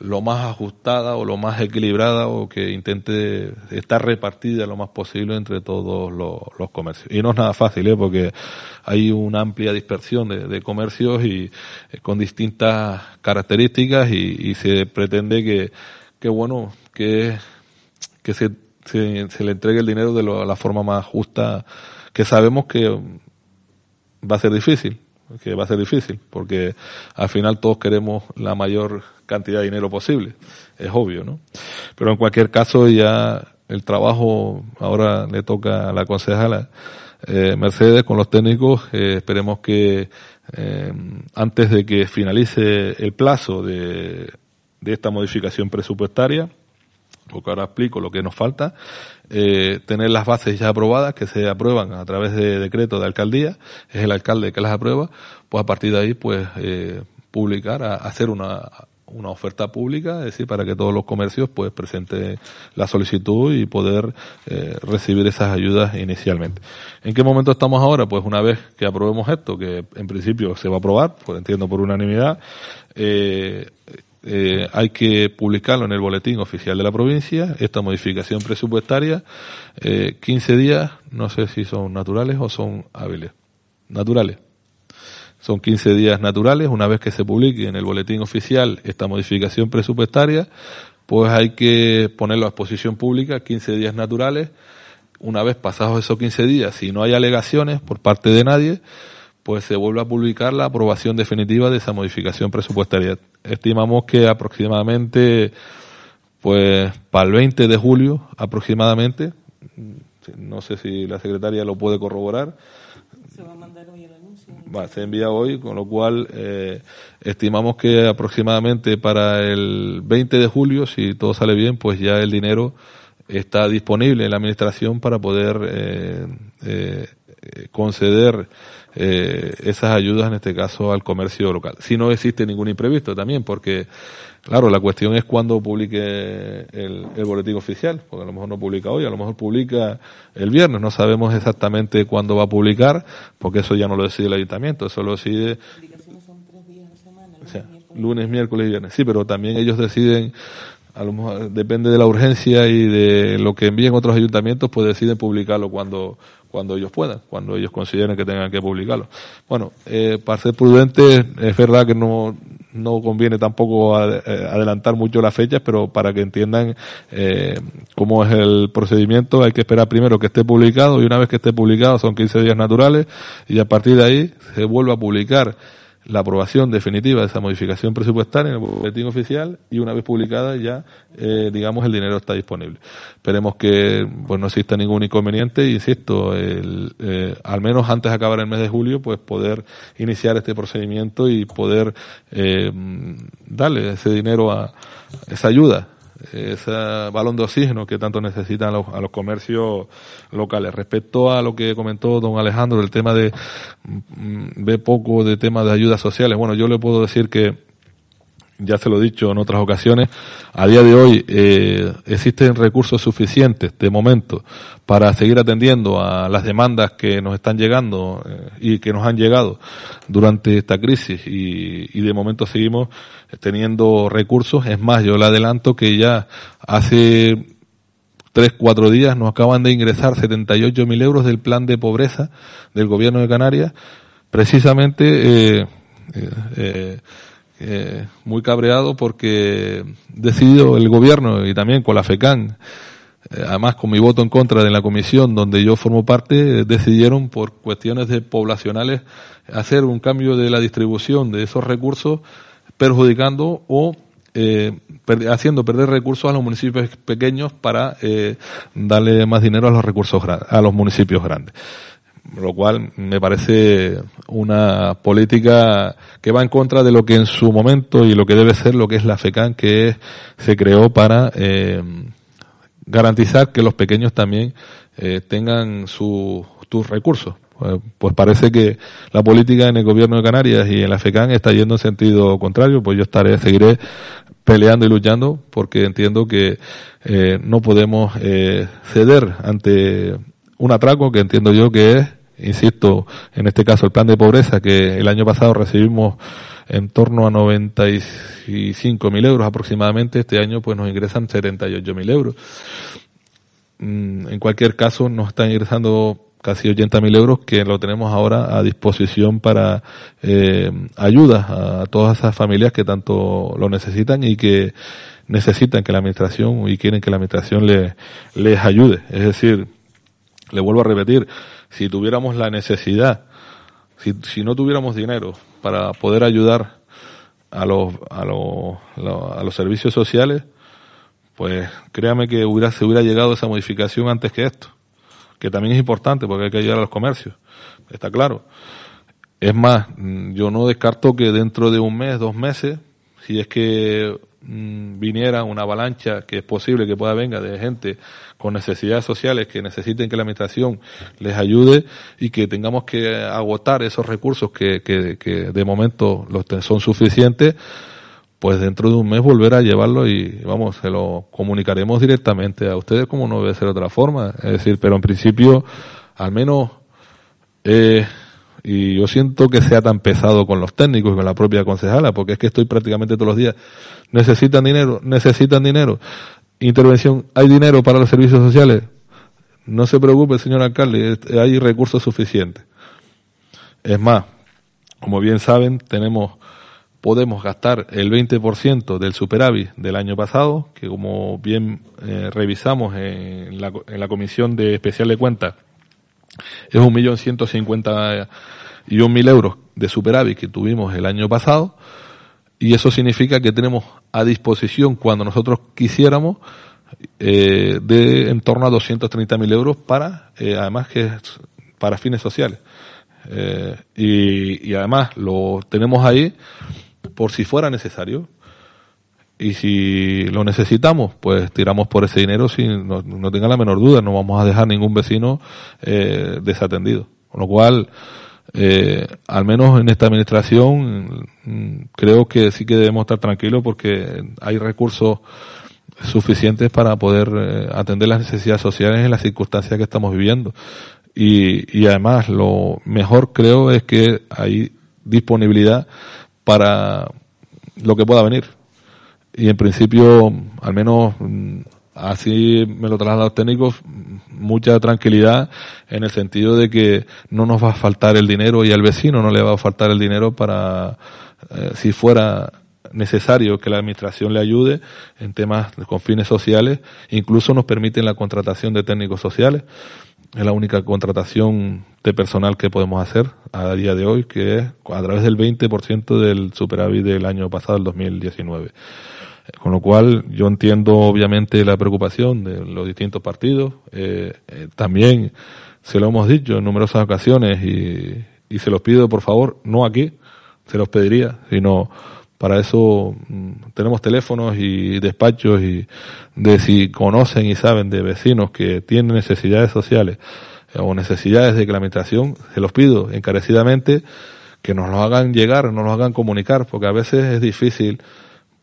lo más ajustada o lo más equilibrada o que intente estar repartida lo más posible entre todos los, comercios. Y no es nada fácil, ¿eh? porque hay una amplia dispersión de, comercios y eh, con distintas características y, se pretende que, que bueno, que, que se, se, le entregue el dinero de la forma más justa que sabemos que va a ser difícil, que va a ser difícil, porque al final todos queremos la mayor cantidad de dinero posible, es obvio, ¿no? Pero en cualquier caso ya el trabajo ahora le toca a la concejala eh, Mercedes con los técnicos, eh, esperemos que eh, antes de que finalice el plazo de, de esta modificación presupuestaria, porque ahora explico lo que nos falta, eh, tener las bases ya aprobadas, que se aprueban a través de decreto de alcaldía, es el alcalde que las aprueba, pues a partir de ahí, pues, eh, publicar, hacer una, una oferta pública, es decir, para que todos los comercios pues presenten la solicitud y poder eh, recibir esas ayudas inicialmente. ¿En qué momento estamos ahora? Pues una vez que aprobemos esto, que en principio se va a aprobar, pues entiendo por unanimidad, eh, eh, hay que publicarlo en el boletín oficial de la provincia, esta modificación presupuestaria, eh, 15 días, no sé si son naturales o son hábiles. Naturales. Son 15 días naturales, una vez que se publique en el boletín oficial esta modificación presupuestaria, pues hay que ponerlo a exposición pública, 15 días naturales, una vez pasados esos 15 días, si no hay alegaciones por parte de nadie, pues se vuelve a publicar la aprobación definitiva de esa modificación presupuestaria. Estimamos que aproximadamente, pues para el 20 de julio aproximadamente, no sé si la secretaria lo puede corroborar. Se va a mandar hoy el anuncio. Va, se envía hoy, con lo cual eh, estimamos que aproximadamente para el 20 de julio, si todo sale bien, pues ya el dinero está disponible en la administración para poder eh, eh, conceder eh, esas ayudas, en este caso, al comercio local. Si no existe ningún imprevisto también, porque, claro, la cuestión es cuando publique el, boletín oficial, porque a lo mejor no publica hoy, a lo mejor publica el viernes, no sabemos exactamente cuándo va a publicar, porque eso ya no lo decide el ayuntamiento, eso lo decide lunes, miércoles y viernes. Sí, pero también ellos deciden a lo mejor depende de la urgencia y de lo que envíen otros ayuntamientos, pues deciden publicarlo cuando, cuando ellos puedan, cuando ellos consideren que tengan que publicarlo. Bueno, eh, para ser prudente, es verdad que no, no conviene tampoco eh, adelantar mucho las fechas, pero para que entiendan eh, cómo es el procedimiento, hay que esperar primero que esté publicado y una vez que esté publicado son 15 días naturales y a partir de ahí se vuelve a publicar la aprobación definitiva de esa modificación presupuestaria en el boletín oficial y una vez publicada ya, eh, digamos, el dinero está disponible. Esperemos que pues no exista ningún inconveniente y, insisto, el, eh, al menos antes de acabar el mes de julio, pues poder iniciar este procedimiento y poder eh, darle ese dinero a esa ayuda ese balón de oxígeno que tanto necesitan los, a los comercios locales. Respecto a lo que comentó don Alejandro, el tema de mm, ve poco de tema de ayudas sociales, bueno, yo le puedo decir que ya se lo he dicho en otras ocasiones, a día de hoy eh, existen recursos suficientes de momento para seguir atendiendo a las demandas que nos están llegando eh, y que nos han llegado durante esta crisis y, y, de momento seguimos teniendo recursos. Es más, yo le adelanto que ya hace tres, cuatro días nos acaban de ingresar 78 mil euros del plan de pobreza del gobierno de Canarias, precisamente eh, eh, eh, muy cabreado porque decidido el gobierno y también con la FECAN, eh, además con mi voto en contra de la comisión donde yo formo parte, decidieron por cuestiones de poblacionales hacer un cambio de la distribución de esos recursos perjudicando o eh, haciendo perder recursos a los municipios pequeños para eh, darle más dinero a los recursos a los municipios grandes lo cual me parece una política que va en contra de lo que en su momento y lo que debe ser lo que es la FECAN, que se creó para eh, garantizar que los pequeños también eh, tengan sus recursos. Pues, pues, parece que la política en el gobierno de Canarias y en la FECAN está yendo en sentido contrario, pues yo estaré, seguiré peleando y luchando porque entiendo que eh, no podemos eh, ceder ante un atraco que entiendo yo que es insisto, en este caso el plan de pobreza, que el año pasado recibimos en torno a 95 mil euros aproximadamente, este año pues nos ingresan 78 mil euros. Mm, en cualquier caso, nos están ingresando casi 80 mil euros que lo tenemos ahora a disposición para eh, ayuda a todas esas familias que tanto lo necesitan y que necesitan que la administración y quieren que la administración les, les ayude. Es decir, le vuelvo a repetir, si tuviéramos la necesidad, si, si no tuviéramos dinero para poder ayudar a los, a los, a los servicios sociales, pues créame que hubiera, se hubiera llegado esa modificación antes que esto, que también es importante porque hay que ayudar a los comercios, está claro. Es más, yo no descarto que dentro de un mes, dos meses, si es que Mm, viniera una avalancha que es posible que pueda venga de gente con necesidades sociales que necesiten que la administración les ayude y que tengamos que agotar esos recursos que, que, que de momento los son suficientes, pues dentro de un mes volver a llevarlo y vamos, se lo comunicaremos directamente a ustedes como no debe ser de otra forma. Es decir, pero en principio, al menos, eh, y yo siento que sea tan pesado con los técnicos y con la propia concejala, porque es que estoy prácticamente todos los días. Necesitan dinero, necesitan dinero. Intervención, ¿hay dinero para los servicios sociales? No se preocupe, señor alcalde, hay recursos suficientes. Es más, como bien saben, tenemos, podemos gastar el 20% del superávit del año pasado, que como bien eh, revisamos en la, en la Comisión de Especial de Cuentas, es un millón ciento cincuenta y un mil euros de superávit que tuvimos el año pasado y eso significa que tenemos a disposición cuando nosotros quisiéramos eh, de en torno a 230 mil euros para eh, además que para fines sociales. Eh, y además lo tenemos ahí por si fuera necesario y si lo necesitamos, pues tiramos por ese dinero sin no, no tenga la menor duda, no vamos a dejar ningún vecino eh, desatendido. Con lo cual, eh, al menos en esta administración, mm, creo que sí que debemos estar tranquilos porque hay recursos suficientes para poder eh, atender las necesidades sociales en las circunstancias que estamos viviendo. Y, y además, lo mejor creo es que hay disponibilidad para lo que pueda venir y en principio, al menos mm, así me lo trasladan los técnicos, mucha tranquilidad en el sentido de que no nos va a faltar el dinero y al vecino no le va a faltar el dinero para, eh, si fuera necesario que la administración le ayude en temas con fines sociales, incluso nos permiten la contratación de técnicos sociales. Es la única contratación de personal que podemos hacer a día de hoy, que es a través del 20% del superávit del año pasado, el 2019. Con lo cual, yo entiendo obviamente la preocupación de los distintos partidos. Eh, eh, también se lo hemos dicho en numerosas ocasiones y, y se los pido por favor, no aquí, se los pediría, sino para eso mm, tenemos teléfonos y despachos y de si conocen y saben de vecinos que tienen necesidades sociales eh, o necesidades de administración, se los pido encarecidamente que nos lo hagan llegar, nos lo hagan comunicar, porque a veces es difícil,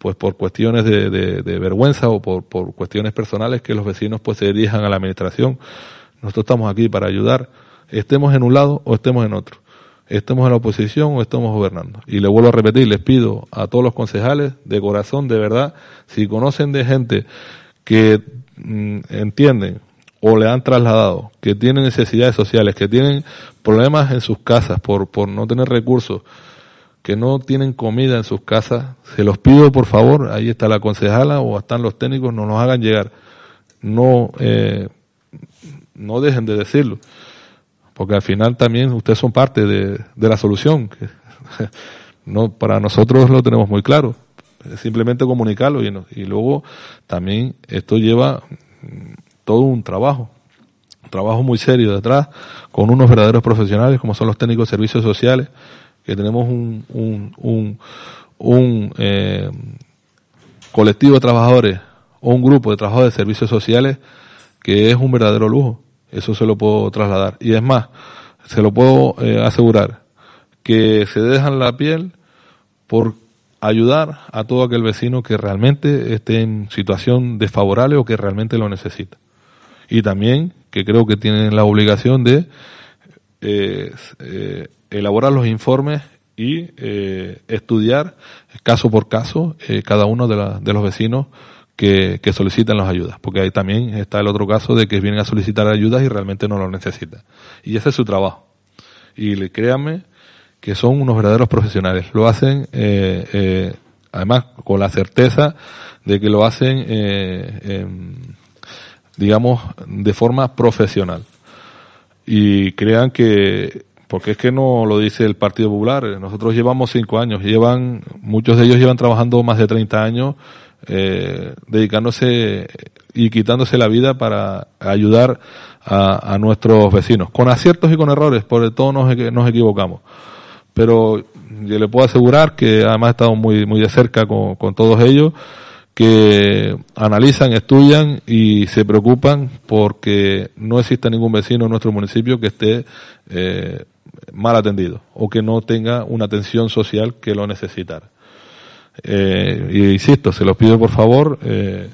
pues por cuestiones de, de, vergüenza o por, por, cuestiones personales, que los vecinos pues se dirijan a la administración. Nosotros estamos aquí para ayudar, estemos en un lado o estemos en otro estemos en la oposición o estemos gobernando. Y le vuelvo a repetir, les pido a todos los concejales, de corazón, de verdad, si conocen de gente que mm, entienden o le han trasladado, que tienen necesidades sociales, que tienen problemas en sus casas por, por no tener recursos, que no tienen comida en sus casas, se los pido por favor, ahí está la concejala o están los técnicos, no nos hagan llegar. No, eh, no dejen de decirlo porque al final también ustedes son parte de, la solución. [LAUGHS] no, para nosotros lo tenemos muy claro. simplemente comunicarlo y, y luego también esto lleva mm, todo un trabajo, un trabajo muy serio detrás, con unos verdaderos profesionales como son los técnicos de servicios sociales, que tenemos un, un, un, un eh, colectivo de trabajadores o un grupo de trabajadores de servicios sociales que es un verdadero lujo eso se lo puedo trasladar. Y es más, se lo puedo eh, asegurar, que se dejan la piel por ayudar a todo aquel vecino que realmente esté en situación desfavorable o que realmente lo necesita. Y también que creo que tienen la obligación de eh, eh, elaborar los informes y estudiar caso por caso cada uno de, de los vecinos que, solicitan las ayudas, porque ahí también está el otro caso de que vienen a solicitar ayudas y realmente no lo necesitan. Y ese es su trabajo. Y créanme que son unos verdaderos profesionales. Lo hacen, eh, eh, además, con la certeza de que lo hacen, eh, digamos, de forma profesional. Y crean que porque es que no lo dice el Partido Popular. Nosotros llevamos cinco años, llevan, muchos de ellos llevan trabajando más de 30 años eh, dedicándose y quitándose la vida para ayudar a, nuestros vecinos, con aciertos y con errores, porque todos nos, nos equivocamos. Pero yo le puedo asegurar que además he estado muy, muy de cerca con, con todos ellos, que analizan, estudian y se preocupan porque no existe ningún vecino en nuestro municipio que esté eh, mal atendido o que no tenga una atención social que lo necesitara. Eh, y insisto, se los pido por favor, eh,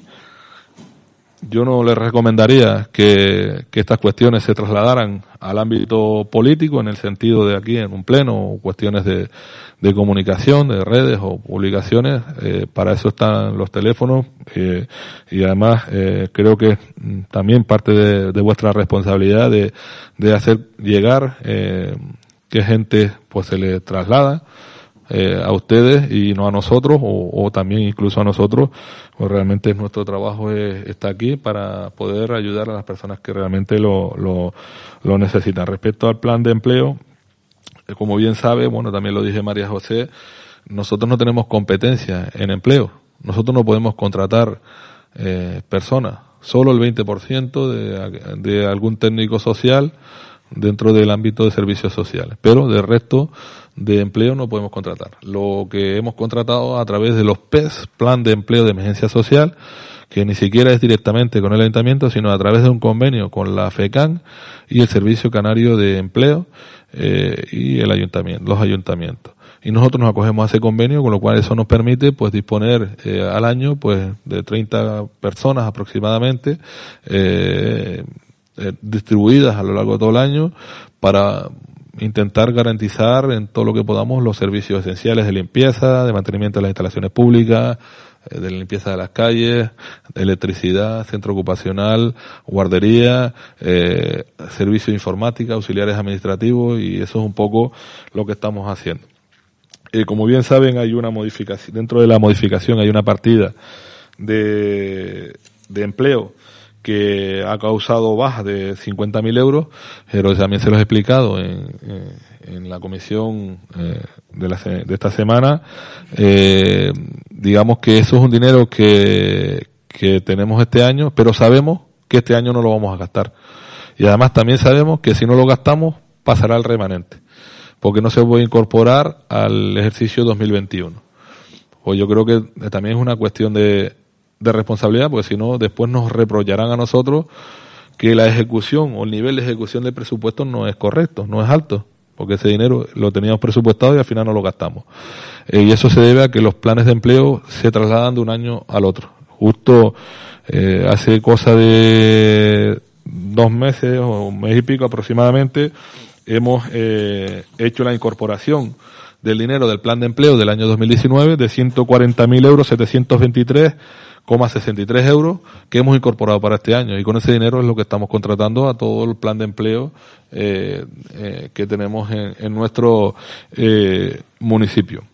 yo no les recomendaría que, estas cuestiones se trasladaran al ámbito político en el sentido de aquí en un pleno o cuestiones de, comunicación, de redes o publicaciones. Eh, para eso están los teléfonos eh, y además eh, creo que también parte de, de vuestra responsabilidad de, de hacer llegar que gente pues se le traslada eh, a ustedes y no a nosotros o, también incluso a nosotros pues realmente nuestro trabajo está aquí para poder ayudar a las personas que realmente lo, lo, necesitan. Respecto al plan de empleo eh, como bien sabe bueno también lo dije María José nosotros no tenemos competencia en empleo. Nosotros no podemos contratar eh, personas. Solo el 20% de, de algún técnico social dentro del ámbito de servicios sociales. Pero de resto de empleo no podemos contratar. Lo que hemos contratado a través de los PES, Plan de Empleo de Emergencia Social, que ni siquiera es directamente con el ayuntamiento, sino a través de un convenio con la FECAN y el Servicio Canario de Empleo eh, y el ayuntamiento, los ayuntamientos. Y nosotros nos acogemos a ese convenio, con lo cual eso nos permite pues disponer eh, al año pues de 30 personas aproximadamente eh, distribuidas a lo largo de todo el año para intentar garantizar en todo lo que podamos los servicios esenciales de limpieza, de mantenimiento de las instalaciones públicas, eh, de limpieza de las calles, electricidad, centro ocupacional, guardería, eh, servicio de informática, auxiliares administrativos y eso es un poco lo que estamos haciendo. Eh, como bien saben, hay una modificación, dentro de la modificación hay una partida de, de empleo que ha causado bajas de 50.000 euros, pero también se los he explicado en, en la comisión eh, de, la, de esta semana. Eh, digamos que eso es un dinero que, que tenemos este año, pero sabemos que este año no lo vamos a gastar. Y además también sabemos que si no lo gastamos, pasará al remanente, porque no se puede incorporar al ejercicio 2021. Pues yo creo que también es una cuestión de, de responsabilidad, porque si no, después nos reprocharán a nosotros que la ejecución o el nivel de ejecución del presupuesto no es correcto, no es alto, porque ese dinero lo teníamos presupuestado y al final no lo gastamos. Eh, y eso se debe a que los planes de empleo se trasladan de un año al otro. Justo eh, hace cosa de dos meses o un mes y pico aproximadamente, hemos eh, hecho la incorporación del dinero del plan de empleo del año 2019 de 140.000 euros 723 63 euros que hemos incorporado para este año y con ese dinero es lo que estamos contratando a todo el plan de empleo eh, eh, que tenemos en, nuestro eh, municipio.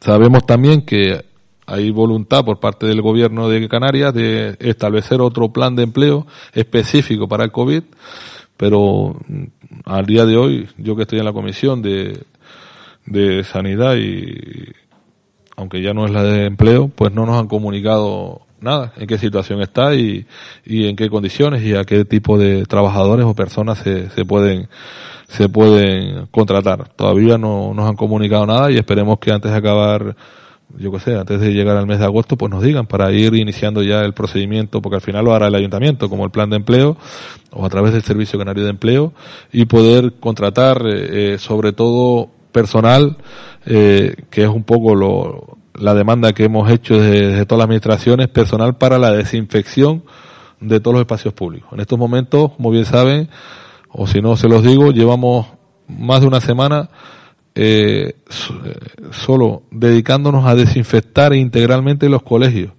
Sabemos también que hay voluntad por parte del gobierno de Canarias de establecer otro plan de empleo específico para el COVID, pero mm, al día de hoy, yo que estoy en la comisión de, de sanidad y aunque ya no es la de empleo, pues no nos han comunicado nada, en qué situación está y, y en qué condiciones y a qué tipo de trabajadores o personas se, se pueden se pueden contratar. Todavía no nos han comunicado nada y esperemos que antes de acabar, yo qué sé, antes de llegar al mes de agosto, pues nos digan para ir iniciando ya el procedimiento, porque al final lo hará el ayuntamiento, como el plan de empleo o a través del Servicio Canario de Empleo y poder contratar, eh, eh sobre todo personal, eh, que es un poco lo, la demanda que hemos hecho desde, todas las administraciones, personal para la desinfección de todos los espacios públicos. En estos momentos, como bien saben, o si no se los digo, llevamos más de una semana eh, eh solo dedicándonos a desinfectar integralmente los colegios.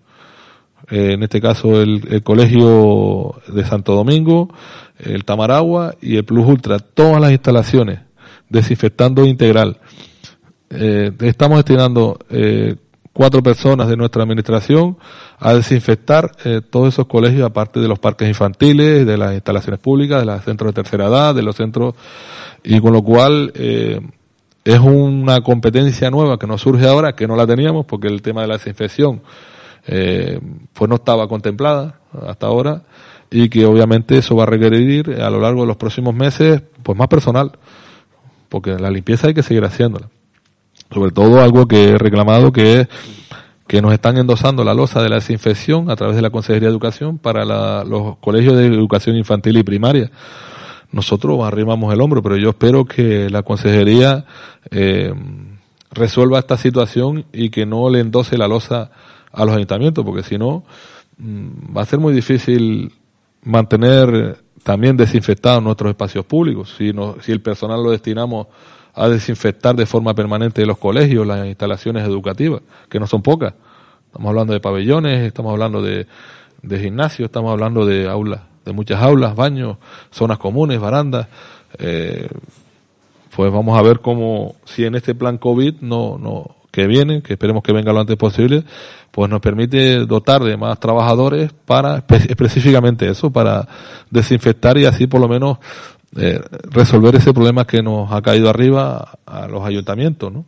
En este caso el, el, colegio de Santo Domingo, el Tamaragua y el Plus Ultra, todas las instalaciones desinfectando integral. Eh, estamos destinando eh, cuatro personas de nuestra administración a desinfectar eh, todos esos colegios, aparte de los parques infantiles, de las instalaciones públicas, de los centros de tercera edad, de los centros, y con lo cual eh, es una competencia nueva que nos surge ahora, que no la teníamos, porque el tema de la desinfección eh, pues no estaba contemplada hasta ahora, y que obviamente eso va a requerir a lo largo de los próximos meses pues más personal porque la limpieza hay que seguir haciéndola. Sobre todo algo que he reclamado que es que nos están endosando la losa de la desinfección a través de la Consejería de Educación para la, los colegios de educación infantil y primaria. Nosotros arrimamos el hombro, pero yo espero que la Consejería eh, resuelva esta situación y que no le endose la losa a los ayuntamientos, porque si no, mm, va a ser muy difícil mantener también desinfectados nuestros espacios públicos. Si, no, si el personal lo destinamos a desinfectar de forma permanente los colegios, las instalaciones educativas, que no son pocas. Estamos hablando de pabellones, estamos hablando de, de gimnasios, estamos hablando de aulas, de muchas aulas, baños, zonas comunes, barandas. Eh, pues vamos a ver cómo, si en este plan COVID no, no, que viene, que esperemos que venga lo antes posible, pues nos permite dotar de más trabajadores para específicamente eso, para desinfectar y así por lo menos eh, resolver ese problema que nos ha caído arriba a los ayuntamientos, ¿no?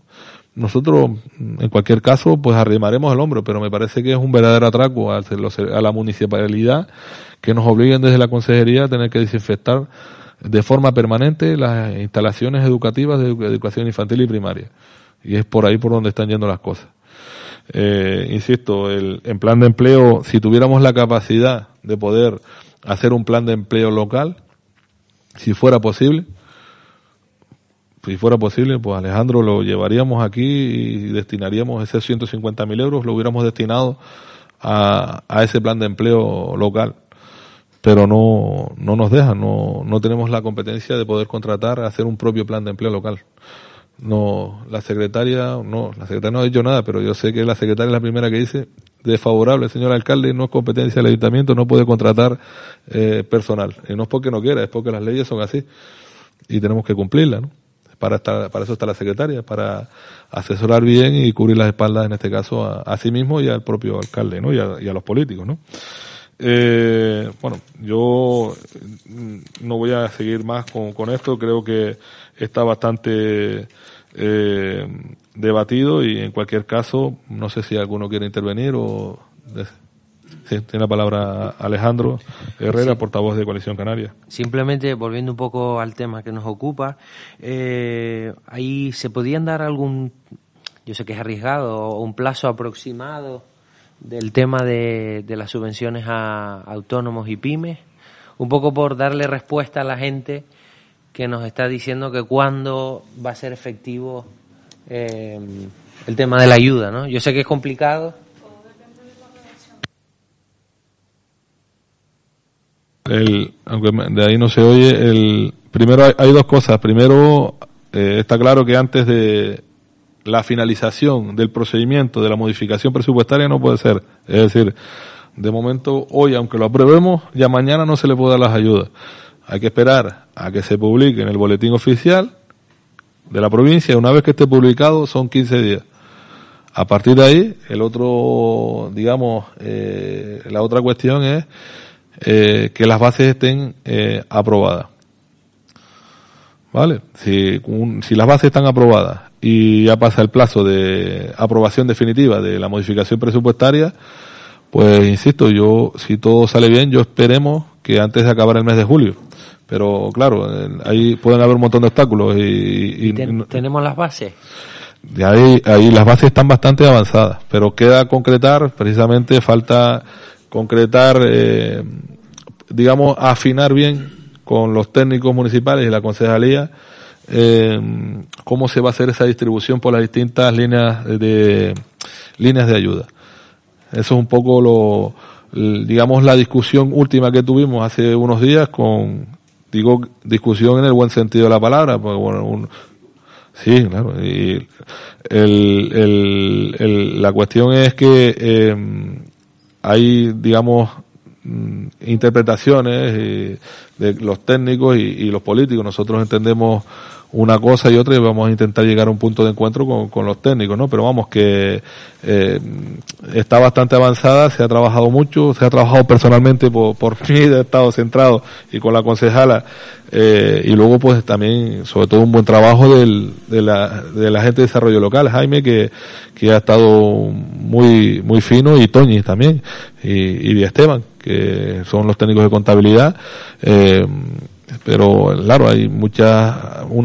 Nosotros, en cualquier caso, pues arrimaremos el hombro, pero me parece que es un verdadero atraco a la municipalidad que nos obliguen desde la consejería a tener que desinfectar de forma permanente las instalaciones educativas de educación infantil y primaria. Y es por ahí por donde están yendo las cosas. Eh, insisto, el, en plan de empleo, si tuviéramos la capacidad de poder hacer un plan de empleo local, si fuera posible, si fuera posible, pues Alejandro lo llevaríamos aquí y destinaríamos ese 150 mil euros, lo hubiéramos destinado a, a, ese plan de empleo local. Pero no, no nos dejan, no, no tenemos la competencia de poder contratar, hacer un propio plan de empleo local no, la secretaria, no, la secretaria no ha dicho nada, pero yo sé que la secretaria es la primera que dice desfavorable, señor alcalde, no es competencia del ayuntamiento, no puede contratar eh, personal. Y no es porque no quiera, es porque las leyes son así y tenemos que cumplirlas, ¿no? Para, estar, para eso está la secretaria, para asesorar bien y cubrir las espaldas, en este caso, a, sí mismo y al propio alcalde, ¿no? Y a, y a los políticos, ¿no? Eh, bueno, yo no voy a seguir más con, con esto, creo que está bastante eh, debatido y en cualquier caso, no sé si alguno quiere intervenir o... Sí, tiene la palabra Alejandro Herrera, portavoz de Coalición Canaria.
Simplemente volviendo un poco al tema que nos ocupa, eh, ahí se podían dar algún, yo sé que es arriesgado, un plazo aproximado del tema de, de las subvenciones a autónomos y pymes, un poco por darle respuesta a la gente que nos está diciendo que cuándo va a ser efectivo eh, el tema de la ayuda, ¿no? Yo sé que es complicado.
El, aunque de ahí no se oye, el primero hay, dos cosas. Primero, eh, está claro que antes de la finalización del procedimiento de la modificación presupuestaria no puede ser. Es decir, de momento hoy, aunque lo aprobemos, ya mañana no se le puede dar las ayudas. Hay que esperar a que se publique en el boletín oficial de la provincia. Una vez que esté publicado son 15 días. A partir de ahí, el otro, digamos, eh, la otra cuestión es eh, que las bases estén eh, aprobadas. ¿Vale? Si, si las bases están aprobadas y ya pasa el plazo de aprobación definitiva de la modificación presupuestaria, pues insisto, yo, si todo sale bien, yo esperemos que antes de acabar el mes de julio. Pero claro, ahí pueden haber un montón de obstáculos y,
tenemos las bases.
De ahí, ahí las bases están bastante avanzadas, pero queda concretar, precisamente falta concretar, eh, digamos, afinar bien con los técnicos municipales y la concejalía eh, cómo se va a hacer esa distribución por las distintas líneas de líneas de ayuda. Eso es un poco lo, digamos, la discusión última que tuvimos hace unos días con, digo, discusión en el buen sentido de la palabra, porque bueno, un, sí, claro, y el, la cuestión es que eh, hay, digamos, mm, interpretaciones eh, de los técnicos y los políticos. Nosotros entendemos una cosa y otra y vamos a intentar llegar a un punto de encuentro con, con los técnicos, ¿no? Pero vamos, que eh, está bastante avanzada, se ha trabajado mucho, se ha trabajado personalmente por, por mí, he estado centrado y con la concejala, eh, y luego pues también, sobre todo un buen trabajo del, de, la, de la gente de desarrollo local, Jaime, que, que ha estado muy, muy fino, y Toñi también, y, y Esteban, que son los técnicos de contabilidad, eh, pero claro, hay muchas,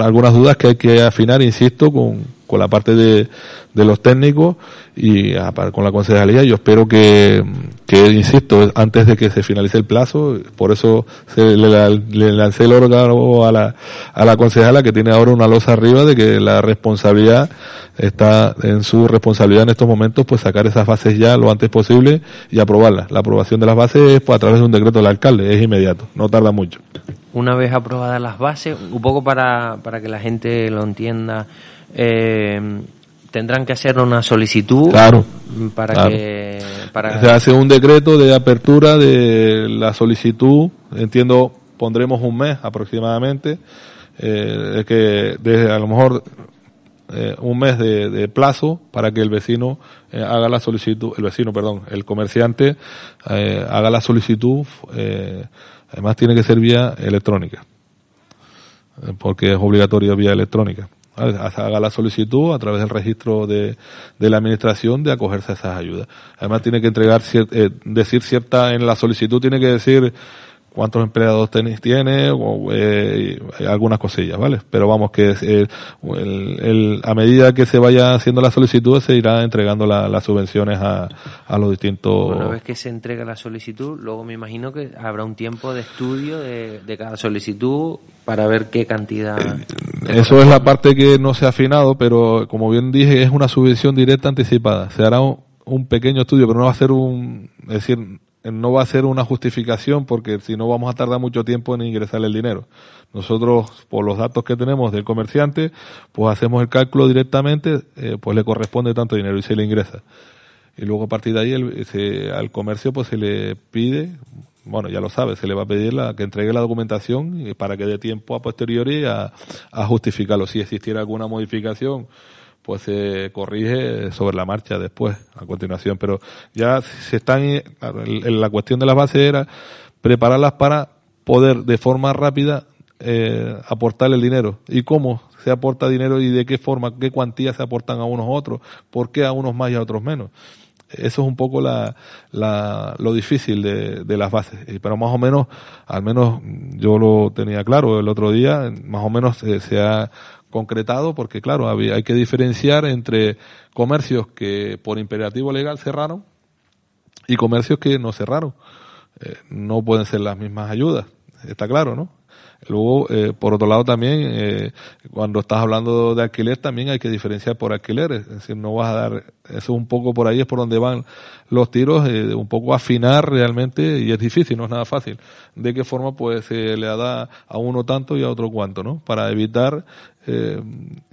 algunas dudas que hay que afinar, insisto, con, con la parte de, de los técnicos y con la concejalía. Yo espero que, que, insisto, antes de que se finalice el plazo, por eso se le, lancé el órgano a la, a la concejala que tiene ahora una losa arriba de que la responsabilidad está en su responsabilidad en estos momentos, pues sacar esas bases ya lo antes posible y aprobarlas. La aprobación de las bases es pues, a través de un decreto del alcalde, es inmediato, no tarda mucho.
Una vez aprobadas las bases, un poco para, para que la gente lo entienda, eh, tendrán que hacer una solicitud
claro,
para que para
se hace un decreto de apertura de la solicitud entiendo pondremos un mes aproximadamente eh, que desde a lo mejor eh, un mes de, plazo para que el vecino eh, haga la solicitud el vecino perdón el comerciante haga la solicitud además tiene que ser vía electrónica porque es obligatorio vía electrónica haga la solicitud a través del registro de, de, la administración de acogerse a esas ayudas. Además tiene que entregar, eh, decir cierta, en la solicitud tiene que decir cuántos empleados tenis tiene o eh, algunas cosillas, ¿vale? Pero vamos que eh, el, el, a medida que se vaya haciendo la solicitud se irá entregando la, las subvenciones a, a los distintos.
Una vez que se entrega la solicitud, luego me imagino que habrá un tiempo de estudio de, de cada solicitud para ver qué cantidad. Eh,
eso es la parte que no se ha afinado, pero como bien dije es una subvención directa anticipada. Se hará un, un pequeño estudio, pero no va a ser un, es decir, no va a ser una justificación porque si no vamos a tardar mucho tiempo en ingresar el dinero. Nosotros, por los datos que tenemos del comerciante, pues hacemos el cálculo directamente, eh, pues le corresponde tanto dinero y se le ingresa. y luego a partir de ahí se, al comercio pues se le pide, bueno, ya lo sabe, se le va a pedir la, que entregue la documentación para que dé tiempo a posteriori a, justificarlo. Si existiera alguna modificación, pues se corrige sobre la marcha después, a continuación. Pero ya se están, en la cuestión de las bases era prepararlas para poder de forma rápida eh, aportar el dinero. ¿Y cómo se aporta dinero y de qué forma, qué cuantías se aportan a unos otros? ¿Por qué a unos más y a otros menos? Eso es un poco la, la, lo difícil de, de las bases. Pero más o menos, al menos yo lo tenía claro el otro día, más o menos se ha concretado porque claro, hay que diferenciar entre comercios que por imperativo legal cerraron y comercios que no cerraron. Eh, no pueden ser las mismas ayudas, está claro, ¿no? Luego, eh, por otro lado, también, eh, cuando estás hablando de alquiler, también hay que diferenciar por alquiler. Es decir, no vas a dar, eso un poco por ahí es por donde van los tiros, eh, un poco afinar realmente, y es difícil, no es nada fácil, de qué forma pues se le da a uno tanto y a otro cuanto, ¿no? Para evitar eh,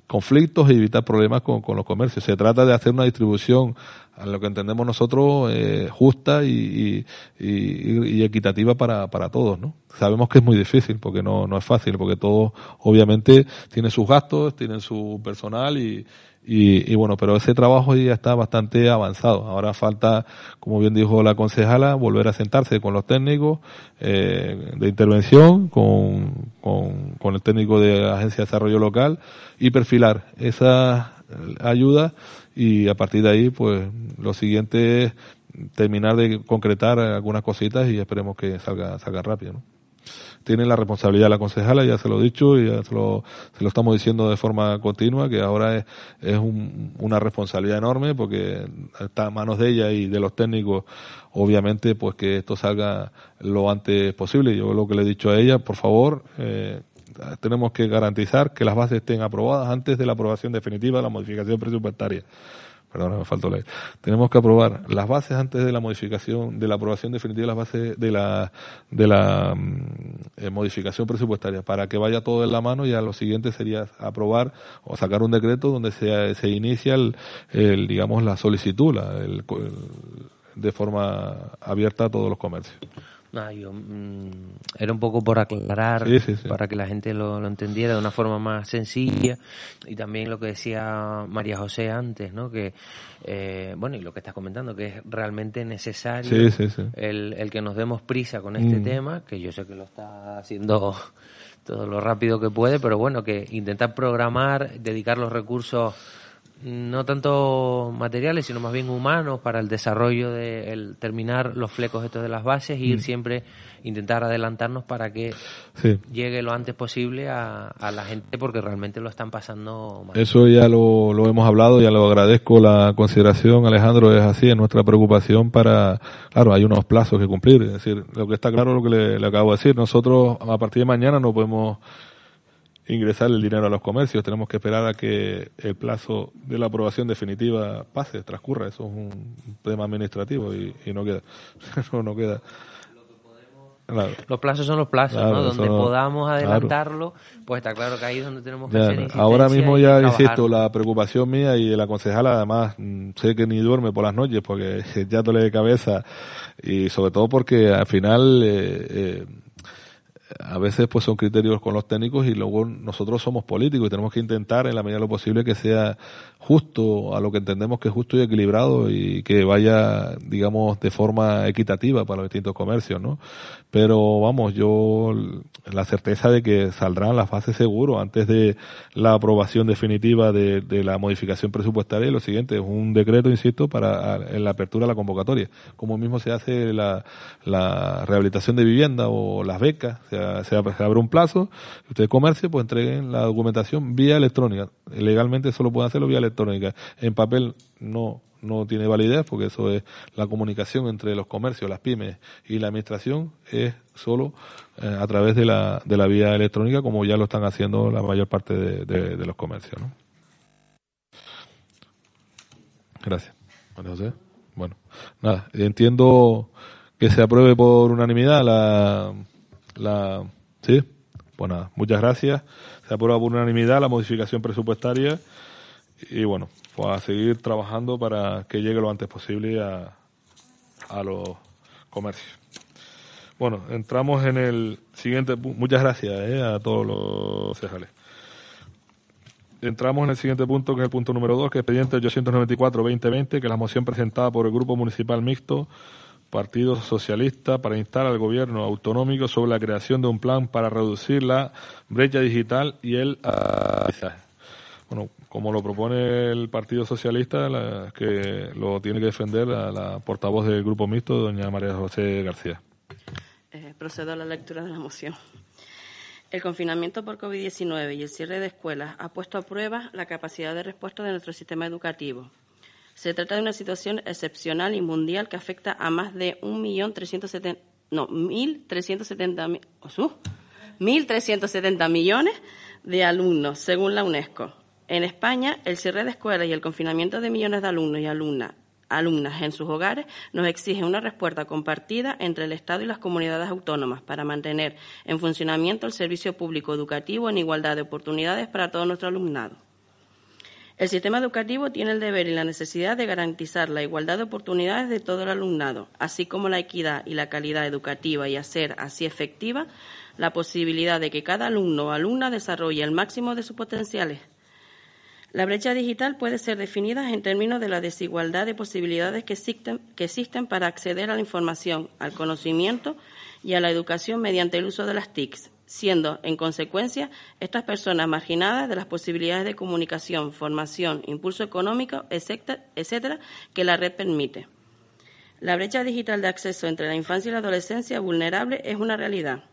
conflictos y evitar problemas con, con los comercios. Se trata de hacer una distribución a lo que entendemos nosotros eh, justa y, y, equitativa para, para todos, ¿no? Sabemos que es muy difícil porque no, no es fácil, porque todos obviamente tienen sus gastos, tienen su personal y, y, bueno, pero ese trabajo ya está bastante avanzado. Ahora falta, como bien dijo la concejala, volver a sentarse con los técnicos eh, de intervención, con, con, con el técnico de Agencia de Desarrollo Local y perfilar esa ayuda y a partir de ahí, pues lo siguiente es terminar de concretar algunas cositas y esperemos que salga, salga rápido, ¿no? Tiene la responsabilidad la concejala, ya se lo he dicho y ya se lo, se lo estamos diciendo de forma continua, que ahora es, es un, una responsabilidad enorme porque está a manos de ella y de los técnicos, obviamente, pues que esto salga lo antes posible. Yo lo que le he dicho a ella, por favor, eh, tenemos que garantizar que las bases estén aprobadas antes de la aprobación definitiva de la modificación presupuestaria. Perdón, me faltó leer. Tenemos que aprobar las bases antes de la modificación, de la aprobación definitiva de las bases de la, de la mm, eh, modificación presupuestaria, para que vaya todo en la mano y a lo siguiente sería aprobar o sacar un decreto donde se, se inicia el, digamos, la solicitud, el, de forma abierta a todos los comercios.
No, yo, mm, era un poco por aclarar, para que la gente lo, entendiera de una forma más sencilla. Y también lo que decía María José antes, ¿no? Que, eh, bueno, y lo que estás comentando, que es realmente necesario el, el, que nos demos prisa con este mm. tema, que yo sé que lo está haciendo todo lo rápido que puede, pero bueno, que intentar programar, dedicar los recursos no tanto materiales, sino más bien humanos para el desarrollo de el terminar los flecos estos de las bases e ir mm. siempre intentar adelantarnos para que llegue lo antes posible a, a, la gente porque realmente lo están pasando
mal. Eso ya lo, lo hemos hablado, ya lo agradezco la consideración, Alejandro, es así, es nuestra preocupación para, claro, hay unos plazos que cumplir, es decir, lo que está claro lo que le, le acabo de decir, nosotros a partir de mañana no podemos ingresar el dinero a los comercios. Tenemos que esperar a que el plazo de la aprobación definitiva pase, transcurra. Eso es un tema administrativo y, no queda. [LAUGHS] no, queda.
Los plazos son los plazos, ¿no? Donde podamos adelantarlo, pues está claro que ahí es donde tenemos que hacer
Ahora mismo ya insisto, la preocupación mía y de la concejala, además, sé que ni duerme por las noches porque [LAUGHS] ya tole de cabeza y sobre todo porque al final eh, eh, a veces pues son criterios con los técnicos y luego nosotros somos políticos y tenemos que intentar en la medida de lo posible que sea justo a lo que entendemos que es justo y equilibrado y que vaya digamos de forma equitativa para los distintos comercios no pero vamos yo la certeza de que saldrán las fases seguro antes de la aprobación definitiva de, la modificación presupuestaria y lo siguiente es un decreto insisto para en la apertura de la convocatoria como mismo se hace la, rehabilitación de vivienda o las becas se, abre un plazo, ustedes comercio, pues entreguen la documentación vía electrónica. Legalmente solo pueden hacerlo vía electrónica. En papel no no tiene validez porque eso es la comunicación entre los comercios, las pymes y la administración es solo eh, a través de la, de la vía electrónica como ya lo están haciendo la mayor parte de, de, los comercios. ¿no? Gracias. Bueno, nada, entiendo que se apruebe por unanimidad la, la, sí, pues nada, muchas gracias. Se aprueba por unanimidad la modificación presupuestaria y bueno, pues a seguir trabajando para que llegue lo antes posible a, a los comercios. Bueno, entramos en el siguiente punto. Muchas gracias eh, a todos los concejales. Entramos en el siguiente punto, que es el punto número 2, que es expediente 894-2020, que es la moción presentada por el Grupo Municipal Mixto Partido Socialista para instar al gobierno autonómico sobre la creación de un plan para reducir la brecha digital y el aprendizaje. Bueno, como lo propone el Partido Socialista, que lo tiene que defender la, la portavoz del Grupo Mixto, doña María José García.
Eh, procedo a la lectura de la moción. El confinamiento por COVID-19 y el cierre de escuelas ha puesto a prueba la capacidad de respuesta de nuestro sistema educativo. Se trata de una situación excepcional y mundial que afecta a más de 1.370 no, 1.370 1.370 millones de alumnos, según la UNESCO. En España, el cierre de escuelas y el confinamiento de millones de alumnos y alumnas en sus hogares nos exige una respuesta compartida entre el Estado y las comunidades autónomas para mantener en funcionamiento el servicio público educativo en igualdad de oportunidades para todo nuestro alumnado. El sistema educativo tiene el deber y la necesidad de garantizar la igualdad de oportunidades de todo el alumnado, así como la equidad y la calidad educativa y hacer así efectiva la posibilidad de que cada alumno o alumna desarrolle el máximo de sus potenciales la brecha digital puede ser definida en términos de la desigualdad de posibilidades que existen, para acceder a la información, al conocimiento y a la educación mediante el uso de las TICs, siendo, en consecuencia, estas personas marginadas de las posibilidades de comunicación, formación, impulso económico, etcétera, que la red permite. La brecha digital de acceso entre la infancia y la adolescencia vulnerable es una realidad.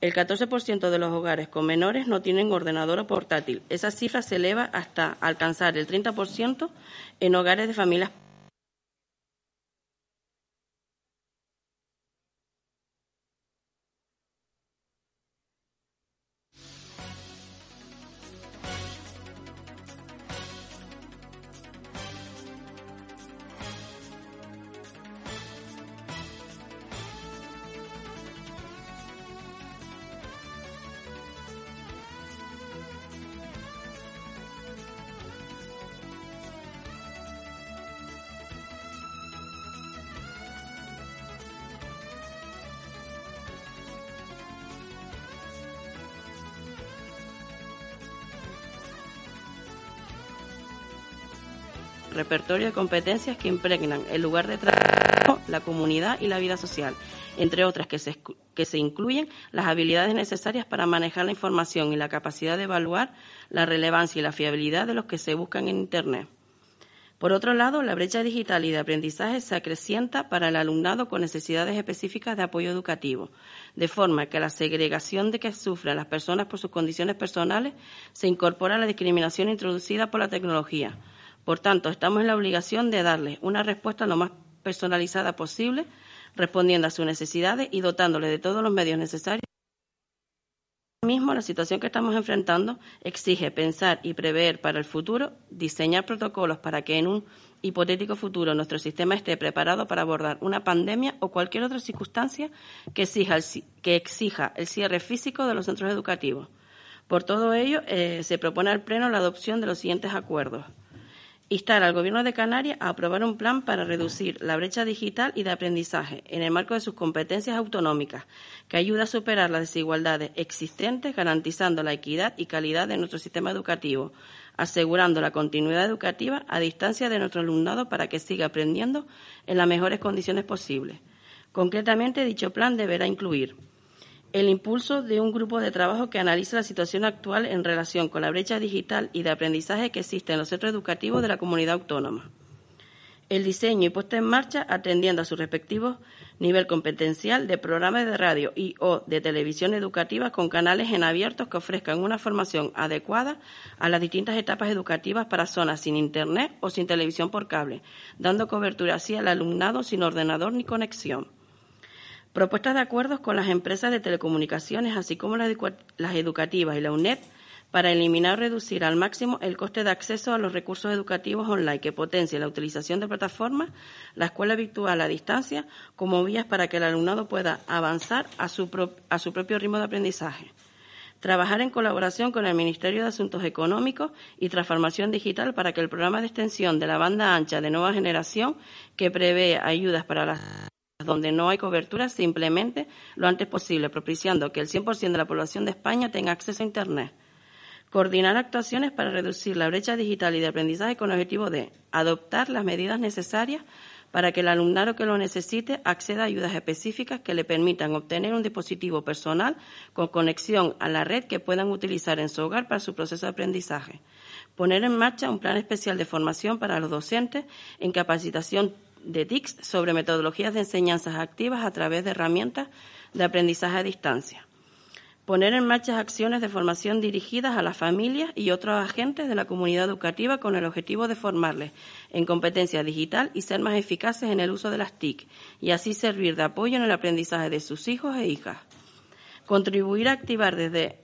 El 14% de los hogares con menores no tienen ordenador o portátil. Esa cifra se eleva hasta alcanzar el 30% en hogares de familias repertorio de competencias que impregnan el lugar de trabajo, la comunidad y la vida social, entre otras que se, que se incluyen las habilidades necesarias para manejar la información y la capacidad de evaluar la relevancia y la fiabilidad de los que se buscan en Internet. Por otro lado, la brecha digital y de aprendizaje se acrecienta para el alumnado con necesidades específicas de apoyo educativo, de forma que la segregación de que sufren las personas por sus condiciones personales se incorpora a la discriminación introducida por la tecnología, por tanto, estamos en la obligación de darles una respuesta lo más personalizada posible, respondiendo a sus necesidades y dotándole de todos los medios necesarios. Mismo, la situación que estamos enfrentando exige pensar y prever para el futuro, diseñar protocolos para que en un hipotético futuro nuestro sistema esté preparado para abordar una pandemia o cualquier otra circunstancia que exija el, que exija el cierre físico de los centros educativos. Por todo ello, eh, se propone al Pleno la adopción de los siguientes acuerdos instar al Gobierno de Canarias a aprobar un plan para reducir la brecha digital y de aprendizaje en el marco de sus competencias autonómicas, que ayude a superar las desigualdades existentes, garantizando la equidad y calidad de nuestro sistema educativo, asegurando la continuidad educativa a distancia de nuestro alumnado para que siga aprendiendo en las mejores condiciones posibles. Concretamente, dicho plan deberá incluir el impulso de un grupo de trabajo que analice la situación actual en relación con la brecha digital y de aprendizaje que existe en los centros educativos de la comunidad autónoma. El diseño y puesta en marcha atendiendo a su respectivo nivel competencial de programas de radio y o de televisión educativa con canales en abiertos que ofrezcan una formación adecuada a las distintas etapas educativas para zonas sin internet o sin televisión por cable, dando cobertura así al alumnado sin ordenador ni conexión Propuestas de acuerdos con las empresas de telecomunicaciones, así como las, educativas y la UNED, para eliminar o reducir al máximo el coste de acceso a los recursos educativos online que potencie la utilización de plataformas, la escuela virtual a distancia, como vías para que el alumnado pueda avanzar a su, a su propio ritmo de aprendizaje. Trabajar en colaboración con el Ministerio de Asuntos Económicos y Transformación Digital para que el programa de extensión de la banda ancha de nueva generación, que prevé ayudas para las donde no hay cobertura, se implemente lo antes posible, propiciando que el 100% de la población de España tenga acceso a Internet. Coordinar actuaciones para reducir la brecha digital y de aprendizaje con el objetivo de adoptar las medidas necesarias para que el alumnado que lo necesite acceda a ayudas específicas que le permitan obtener un dispositivo personal con conexión a la red que puedan utilizar en su hogar para su proceso de aprendizaje. Poner en marcha un plan especial de formación para los docentes en capacitación de TICS sobre metodologías de enseñanzas activas a través de herramientas de aprendizaje a distancia poner en marcha acciones de formación dirigidas a las familias y otros agentes de la comunidad educativa con el objetivo de formarles en competencia digital y ser más eficaces en el uso de las TIC y así servir de apoyo en el aprendizaje de sus hijos e hijas. Contribuir a activar desde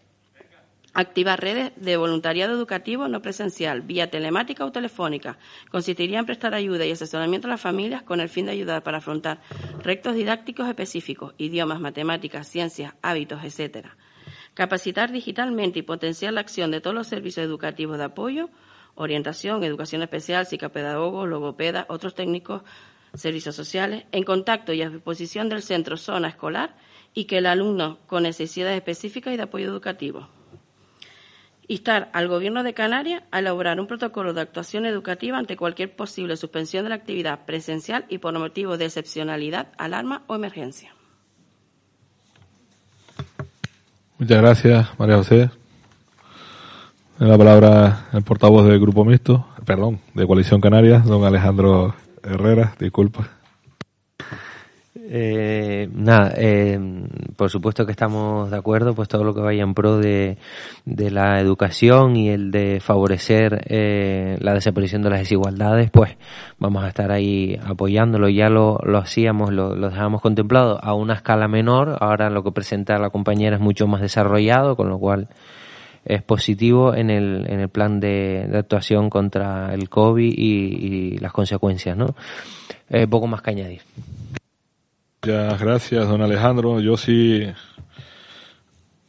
activar redes de voluntariado educativo no presencial, vía telemática o telefónica. Consistiría en prestar ayuda y asesoramiento a las familias con el fin de ayudar para afrontar rectos didácticos específicos, idiomas, matemáticas, ciencias, hábitos, etcétera Capacitar digitalmente y potenciar la acción de todos los servicios educativos de apoyo, orientación, educación especial, psicopedagogos, logopedas, otros técnicos, servicios sociales, en contacto y a disposición del centro zona escolar y que el alumno con necesidades específicas y de apoyo educativo. Instar al Gobierno de Canarias a elaborar un protocolo de actuación educativa ante cualquier posible suspensión de la actividad presencial y por motivo de excepcionalidad, alarma o emergencia.
Muchas gracias, María José. En la palabra el portavoz del Grupo Mixto, perdón, de Coalición Canarias, don Alejandro Herrera, disculpa.
Eh, nada, eh, por supuesto que estamos de acuerdo, pues todo lo que vaya en pro de, la educación y el de favorecer eh, la desaparición de las desigualdades, pues vamos a estar ahí apoyándolo. Ya lo, lo hacíamos, lo, lo dejábamos contemplado a una escala menor. Ahora lo que presenta la compañera es mucho más desarrollado, con lo cual es positivo en el, en el plan de, actuación contra el COVID y, las consecuencias, ¿no? poco más que añadir.
Muchas gracias, don Alejandro. Yo sí,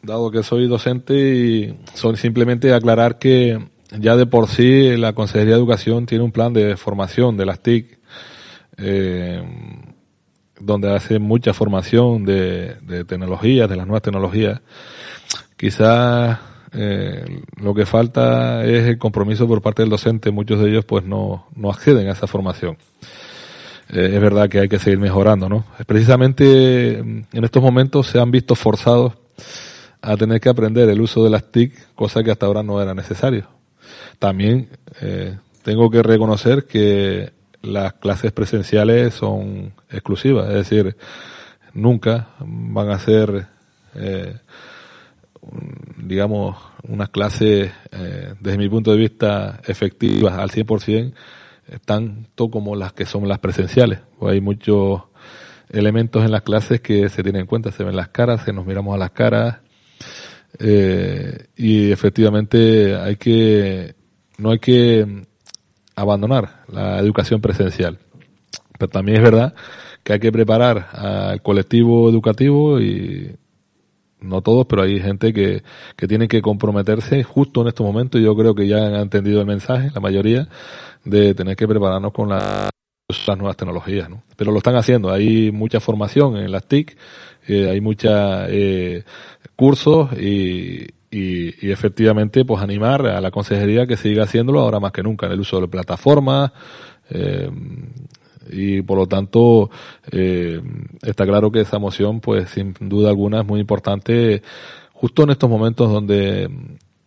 dado que soy docente, y son simplemente aclarar que ya de por sí la Consejería de Educación tiene un plan de formación de las TIC, eh, donde hace mucha formación de, tecnologías, de las nuevas tecnologías. Quizás eh, lo que falta es el compromiso por parte del docente. Muchos de ellos pues no, no acceden a esa formación. Eh, es verdad que hay que seguir mejorando, ¿no? Precisamente mm, en estos momentos se han visto forzados a tener que aprender el uso de las TIC, cosa que hasta ahora no era necesario. También eh, tengo que reconocer que las clases presenciales son exclusivas, es decir, nunca van a ser, eh, digamos, unas clases, eh, desde mi punto de vista, efectivas al 100%, tanto como las que son las presenciales. Hay muchos elementos en las clases que se tienen en cuenta, se ven las caras, se nos miramos a las caras, eh, y efectivamente hay que, no hay que abandonar la educación presencial. Pero también es verdad que hay que preparar al colectivo educativo y no todos, pero hay gente que, que tiene que comprometerse justo en estos momentos. Yo creo que ya han entendido el mensaje, la mayoría, de tener que prepararnos con las nuevas tecnologías, ¿no? Pero lo están haciendo. Hay mucha formación en las TIC, eh, hay muchos eh, cursos y, y, efectivamente pues animar a la consejería que siga haciéndolo ahora más que nunca en el uso de plataformas eh, y por lo tanto eh, está claro que esa moción pues sin duda alguna es muy importante justo en estos momentos donde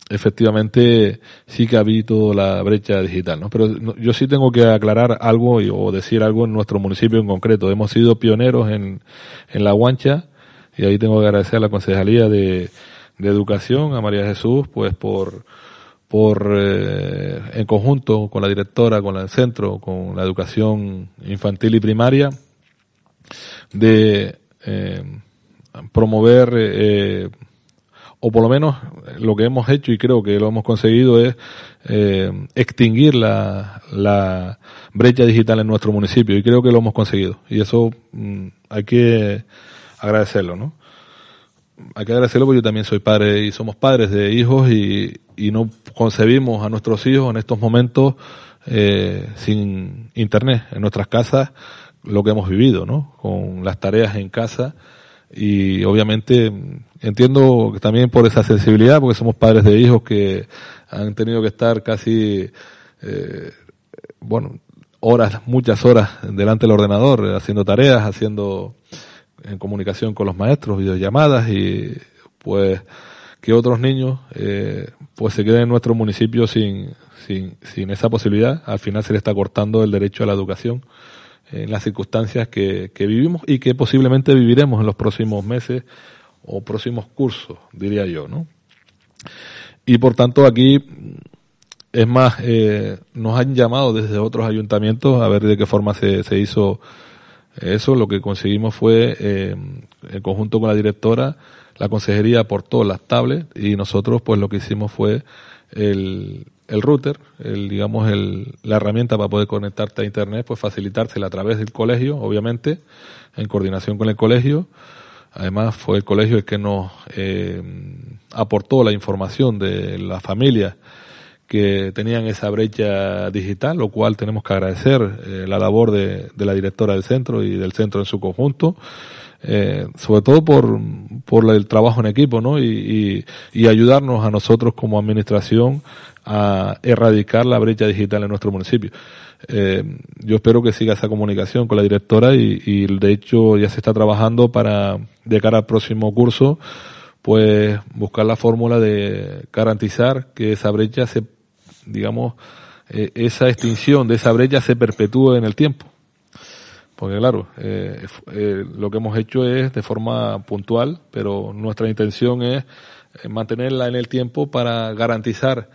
efectivamente sí que ha habido la brecha digital, ¿no? Pero yo sí tengo que aclarar algo o decir algo en nuestro municipio en concreto. Hemos sido pioneros en, en La Guancha y ahí tengo que agradecer a la Concejalía de, de Educación, a María Jesús, pues por, por eh, en conjunto con la directora, con el centro, con la educación infantil y primaria, de eh, promover eh, o por lo menos lo que hemos hecho y creo que lo hemos conseguido es eh, extinguir la, la, brecha digital en nuestro municipio y creo que lo hemos conseguido y eso mm, hay que agradecerlo, ¿no? Hay que agradecerlo porque yo también soy padre y somos padres de hijos y, y no concebimos a nuestros hijos en estos momentos eh, sin internet en nuestras casas lo que hemos vivido, ¿no? Con las tareas en casa y obviamente entiendo que también por esa sensibilidad, porque somos padres de hijos que han tenido que estar casi, eh, bueno, horas, muchas horas delante del ordenador, haciendo tareas, haciendo en comunicación con los maestros, videollamadas y pues que otros niños eh, pues se queden en nuestro municipio sin, sin, sin esa posibilidad. Al final se le está cortando el derecho a la educación en las circunstancias que, que vivimos y que posiblemente viviremos en los próximos meses o próximos cursos, diría yo, ¿no? Y por tanto aquí es más, eh, nos han llamado desde otros ayuntamientos a ver de qué forma se, se hizo eso. Lo que conseguimos fue, eh, en conjunto con la directora, la consejería aportó las tablets y nosotros pues lo que hicimos fue el, el router, el, digamos el, la herramienta para poder conectarte a internet, pues facilitársela a través del colegio, obviamente, en coordinación con el colegio. Además fue el colegio el que nos eh, aportó la información de las familias que tenían esa brecha digital, lo cual tenemos que agradecer eh, la labor de, de, la directora del centro y del centro en su conjunto, eh, sobre todo por, por el trabajo en equipo, ¿no? Y, ayudarnos a nosotros como administración a erradicar la brecha digital en nuestro municipio. Eh, yo espero que siga esa comunicación con la directora y, y de hecho ya se está trabajando para, de cara al próximo curso, pues buscar la fórmula de garantizar que esa brecha se digamos, eh, esa extinción de esa brecha se perpetúe en el tiempo. Porque claro, eh, eh, lo que hemos hecho es de forma puntual, pero nuestra intención es eh, mantenerla en el tiempo para garantizar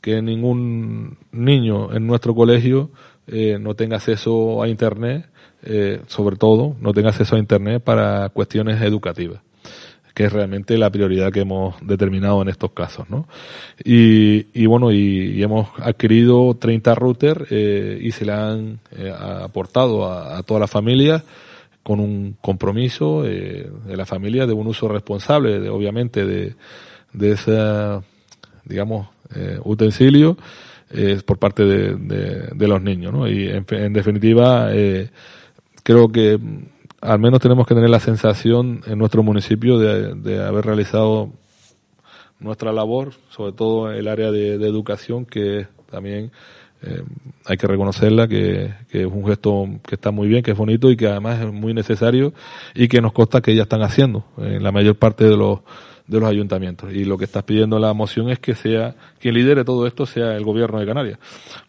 que ningún niño en nuestro colegio no tenga acceso a Internet, sobre todo no tenga acceso a Internet para cuestiones educativas que es realmente la prioridad que hemos determinado en estos casos, ¿no? Y, y bueno, y, hemos adquirido 30 routers eh, y se le han eh, aportado a, a, toda la familia con un compromiso eh, de la familia de un uso responsable, de, obviamente, de, de ese, digamos, eh, utensilio por parte de, de, los niños, ¿no? Y en definitiva, creo que al menos tenemos que tener la sensación en nuestro municipio de, haber realizado nuestra labor, sobre todo en el área de, de educación, que también eh, hay que reconocerla, que, que, es un gesto que está muy bien, que es bonito y que además es muy necesario y que nos consta que ya están haciendo en la mayor parte de los de los ayuntamientos. Y lo que estás pidiendo la moción es que sea, quien lidere todo esto sea el gobierno de Canarias.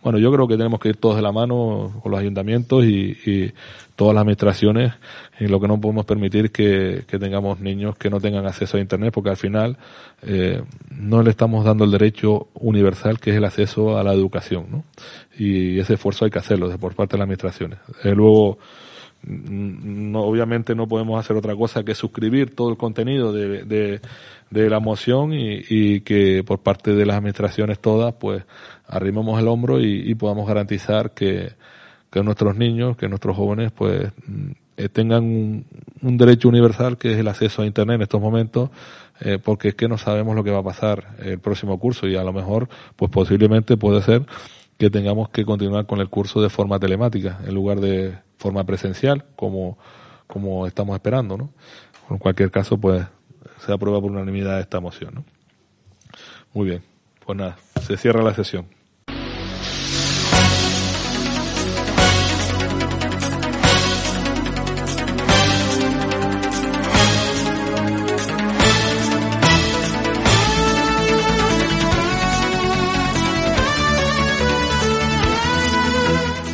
Bueno, yo creo que tenemos que ir todos de la mano con los ayuntamientos y, y todas las administraciones y lo que no podemos permitir que, que, tengamos niños que no tengan acceso a internet porque al final eh, no le estamos dando el derecho universal que es el acceso a la educación ¿no? y ese esfuerzo hay que hacerlo por parte de las administraciones eh, luego no, obviamente no podemos hacer otra cosa que suscribir todo el contenido de, de, de la moción y, y, que por parte de las administraciones todas pues arrimemos el hombro y, podamos garantizar que, que nuestros niños, que nuestros jóvenes pues eh, tengan un, un, derecho universal que es el acceso a internet en estos momentos eh, porque es que no sabemos lo que va a pasar el próximo curso y a lo mejor pues posiblemente puede ser que tengamos que continuar con el curso de forma telemática en lugar de forma presencial, como, como estamos esperando, ¿no? En cualquier caso, pues, se aprueba por unanimidad esta moción, ¿no? Muy bien. Pues nada, se cierra la sesión.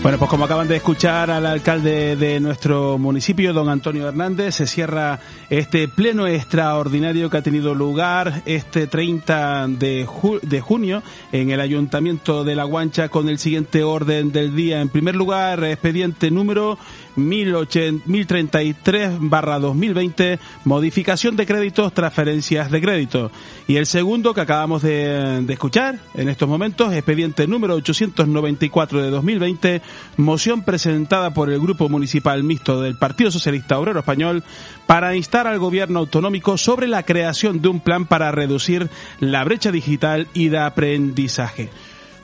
Bueno, pues como acaban de escuchar al alcalde de nuestro municipio, don Antonio Hernández, se cierra este pleno extraordinario que ha tenido lugar este 30 de, de junio en el Ayuntamiento de La Guancha con el siguiente orden del día. En primer lugar, expediente número 1033-2020, modificación de créditos, transferencias de crédito. Y el segundo que acabamos de, de escuchar en estos momentos, expediente número 894 de 2020, moción presentada por el Grupo Municipal Mixto del Partido Socialista Obrero Español para instar al gobierno autonómico sobre la creación de un plan para reducir la brecha digital y de aprendizaje.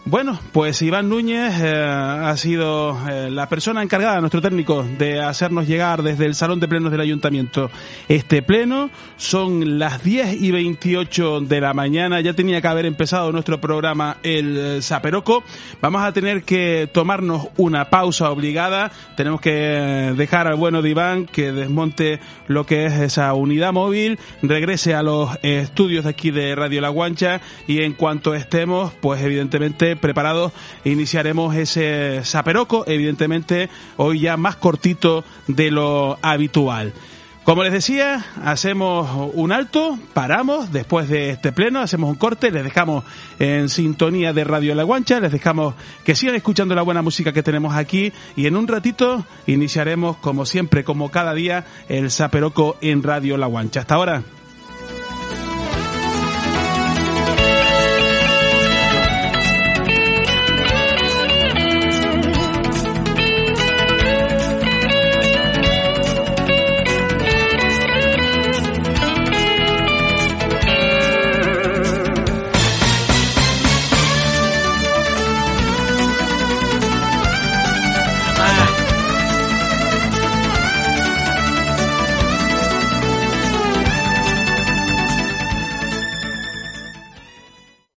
Bueno, pues Iván Núñez eh, ha sido eh, la persona encargada, nuestro técnico, de hacernos llegar desde el Salón de Plenos del Ayuntamiento este pleno. Son las 10 y 28 de la mañana. Ya tenía que haber empezado nuestro programa El Zaperoco. Vamos a tener que tomarnos una pausa obligada. Tenemos que dejar al bueno de Iván que desmonte lo que es esa unidad móvil, regrese a los estudios de aquí de Radio La Guancha y en cuanto estemos, pues evidentemente preparados iniciaremos ese saperoco, evidentemente hoy ya más cortito de lo habitual. Como les decía, hacemos un alto, paramos después de este pleno, hacemos un corte, les dejamos en sintonía de Radio La Guancha, les dejamos que sigan escuchando la buena música que tenemos aquí y en un ratito iniciaremos como siempre, como cada día, el Saperoco en Radio La Guancha. Hasta ahora.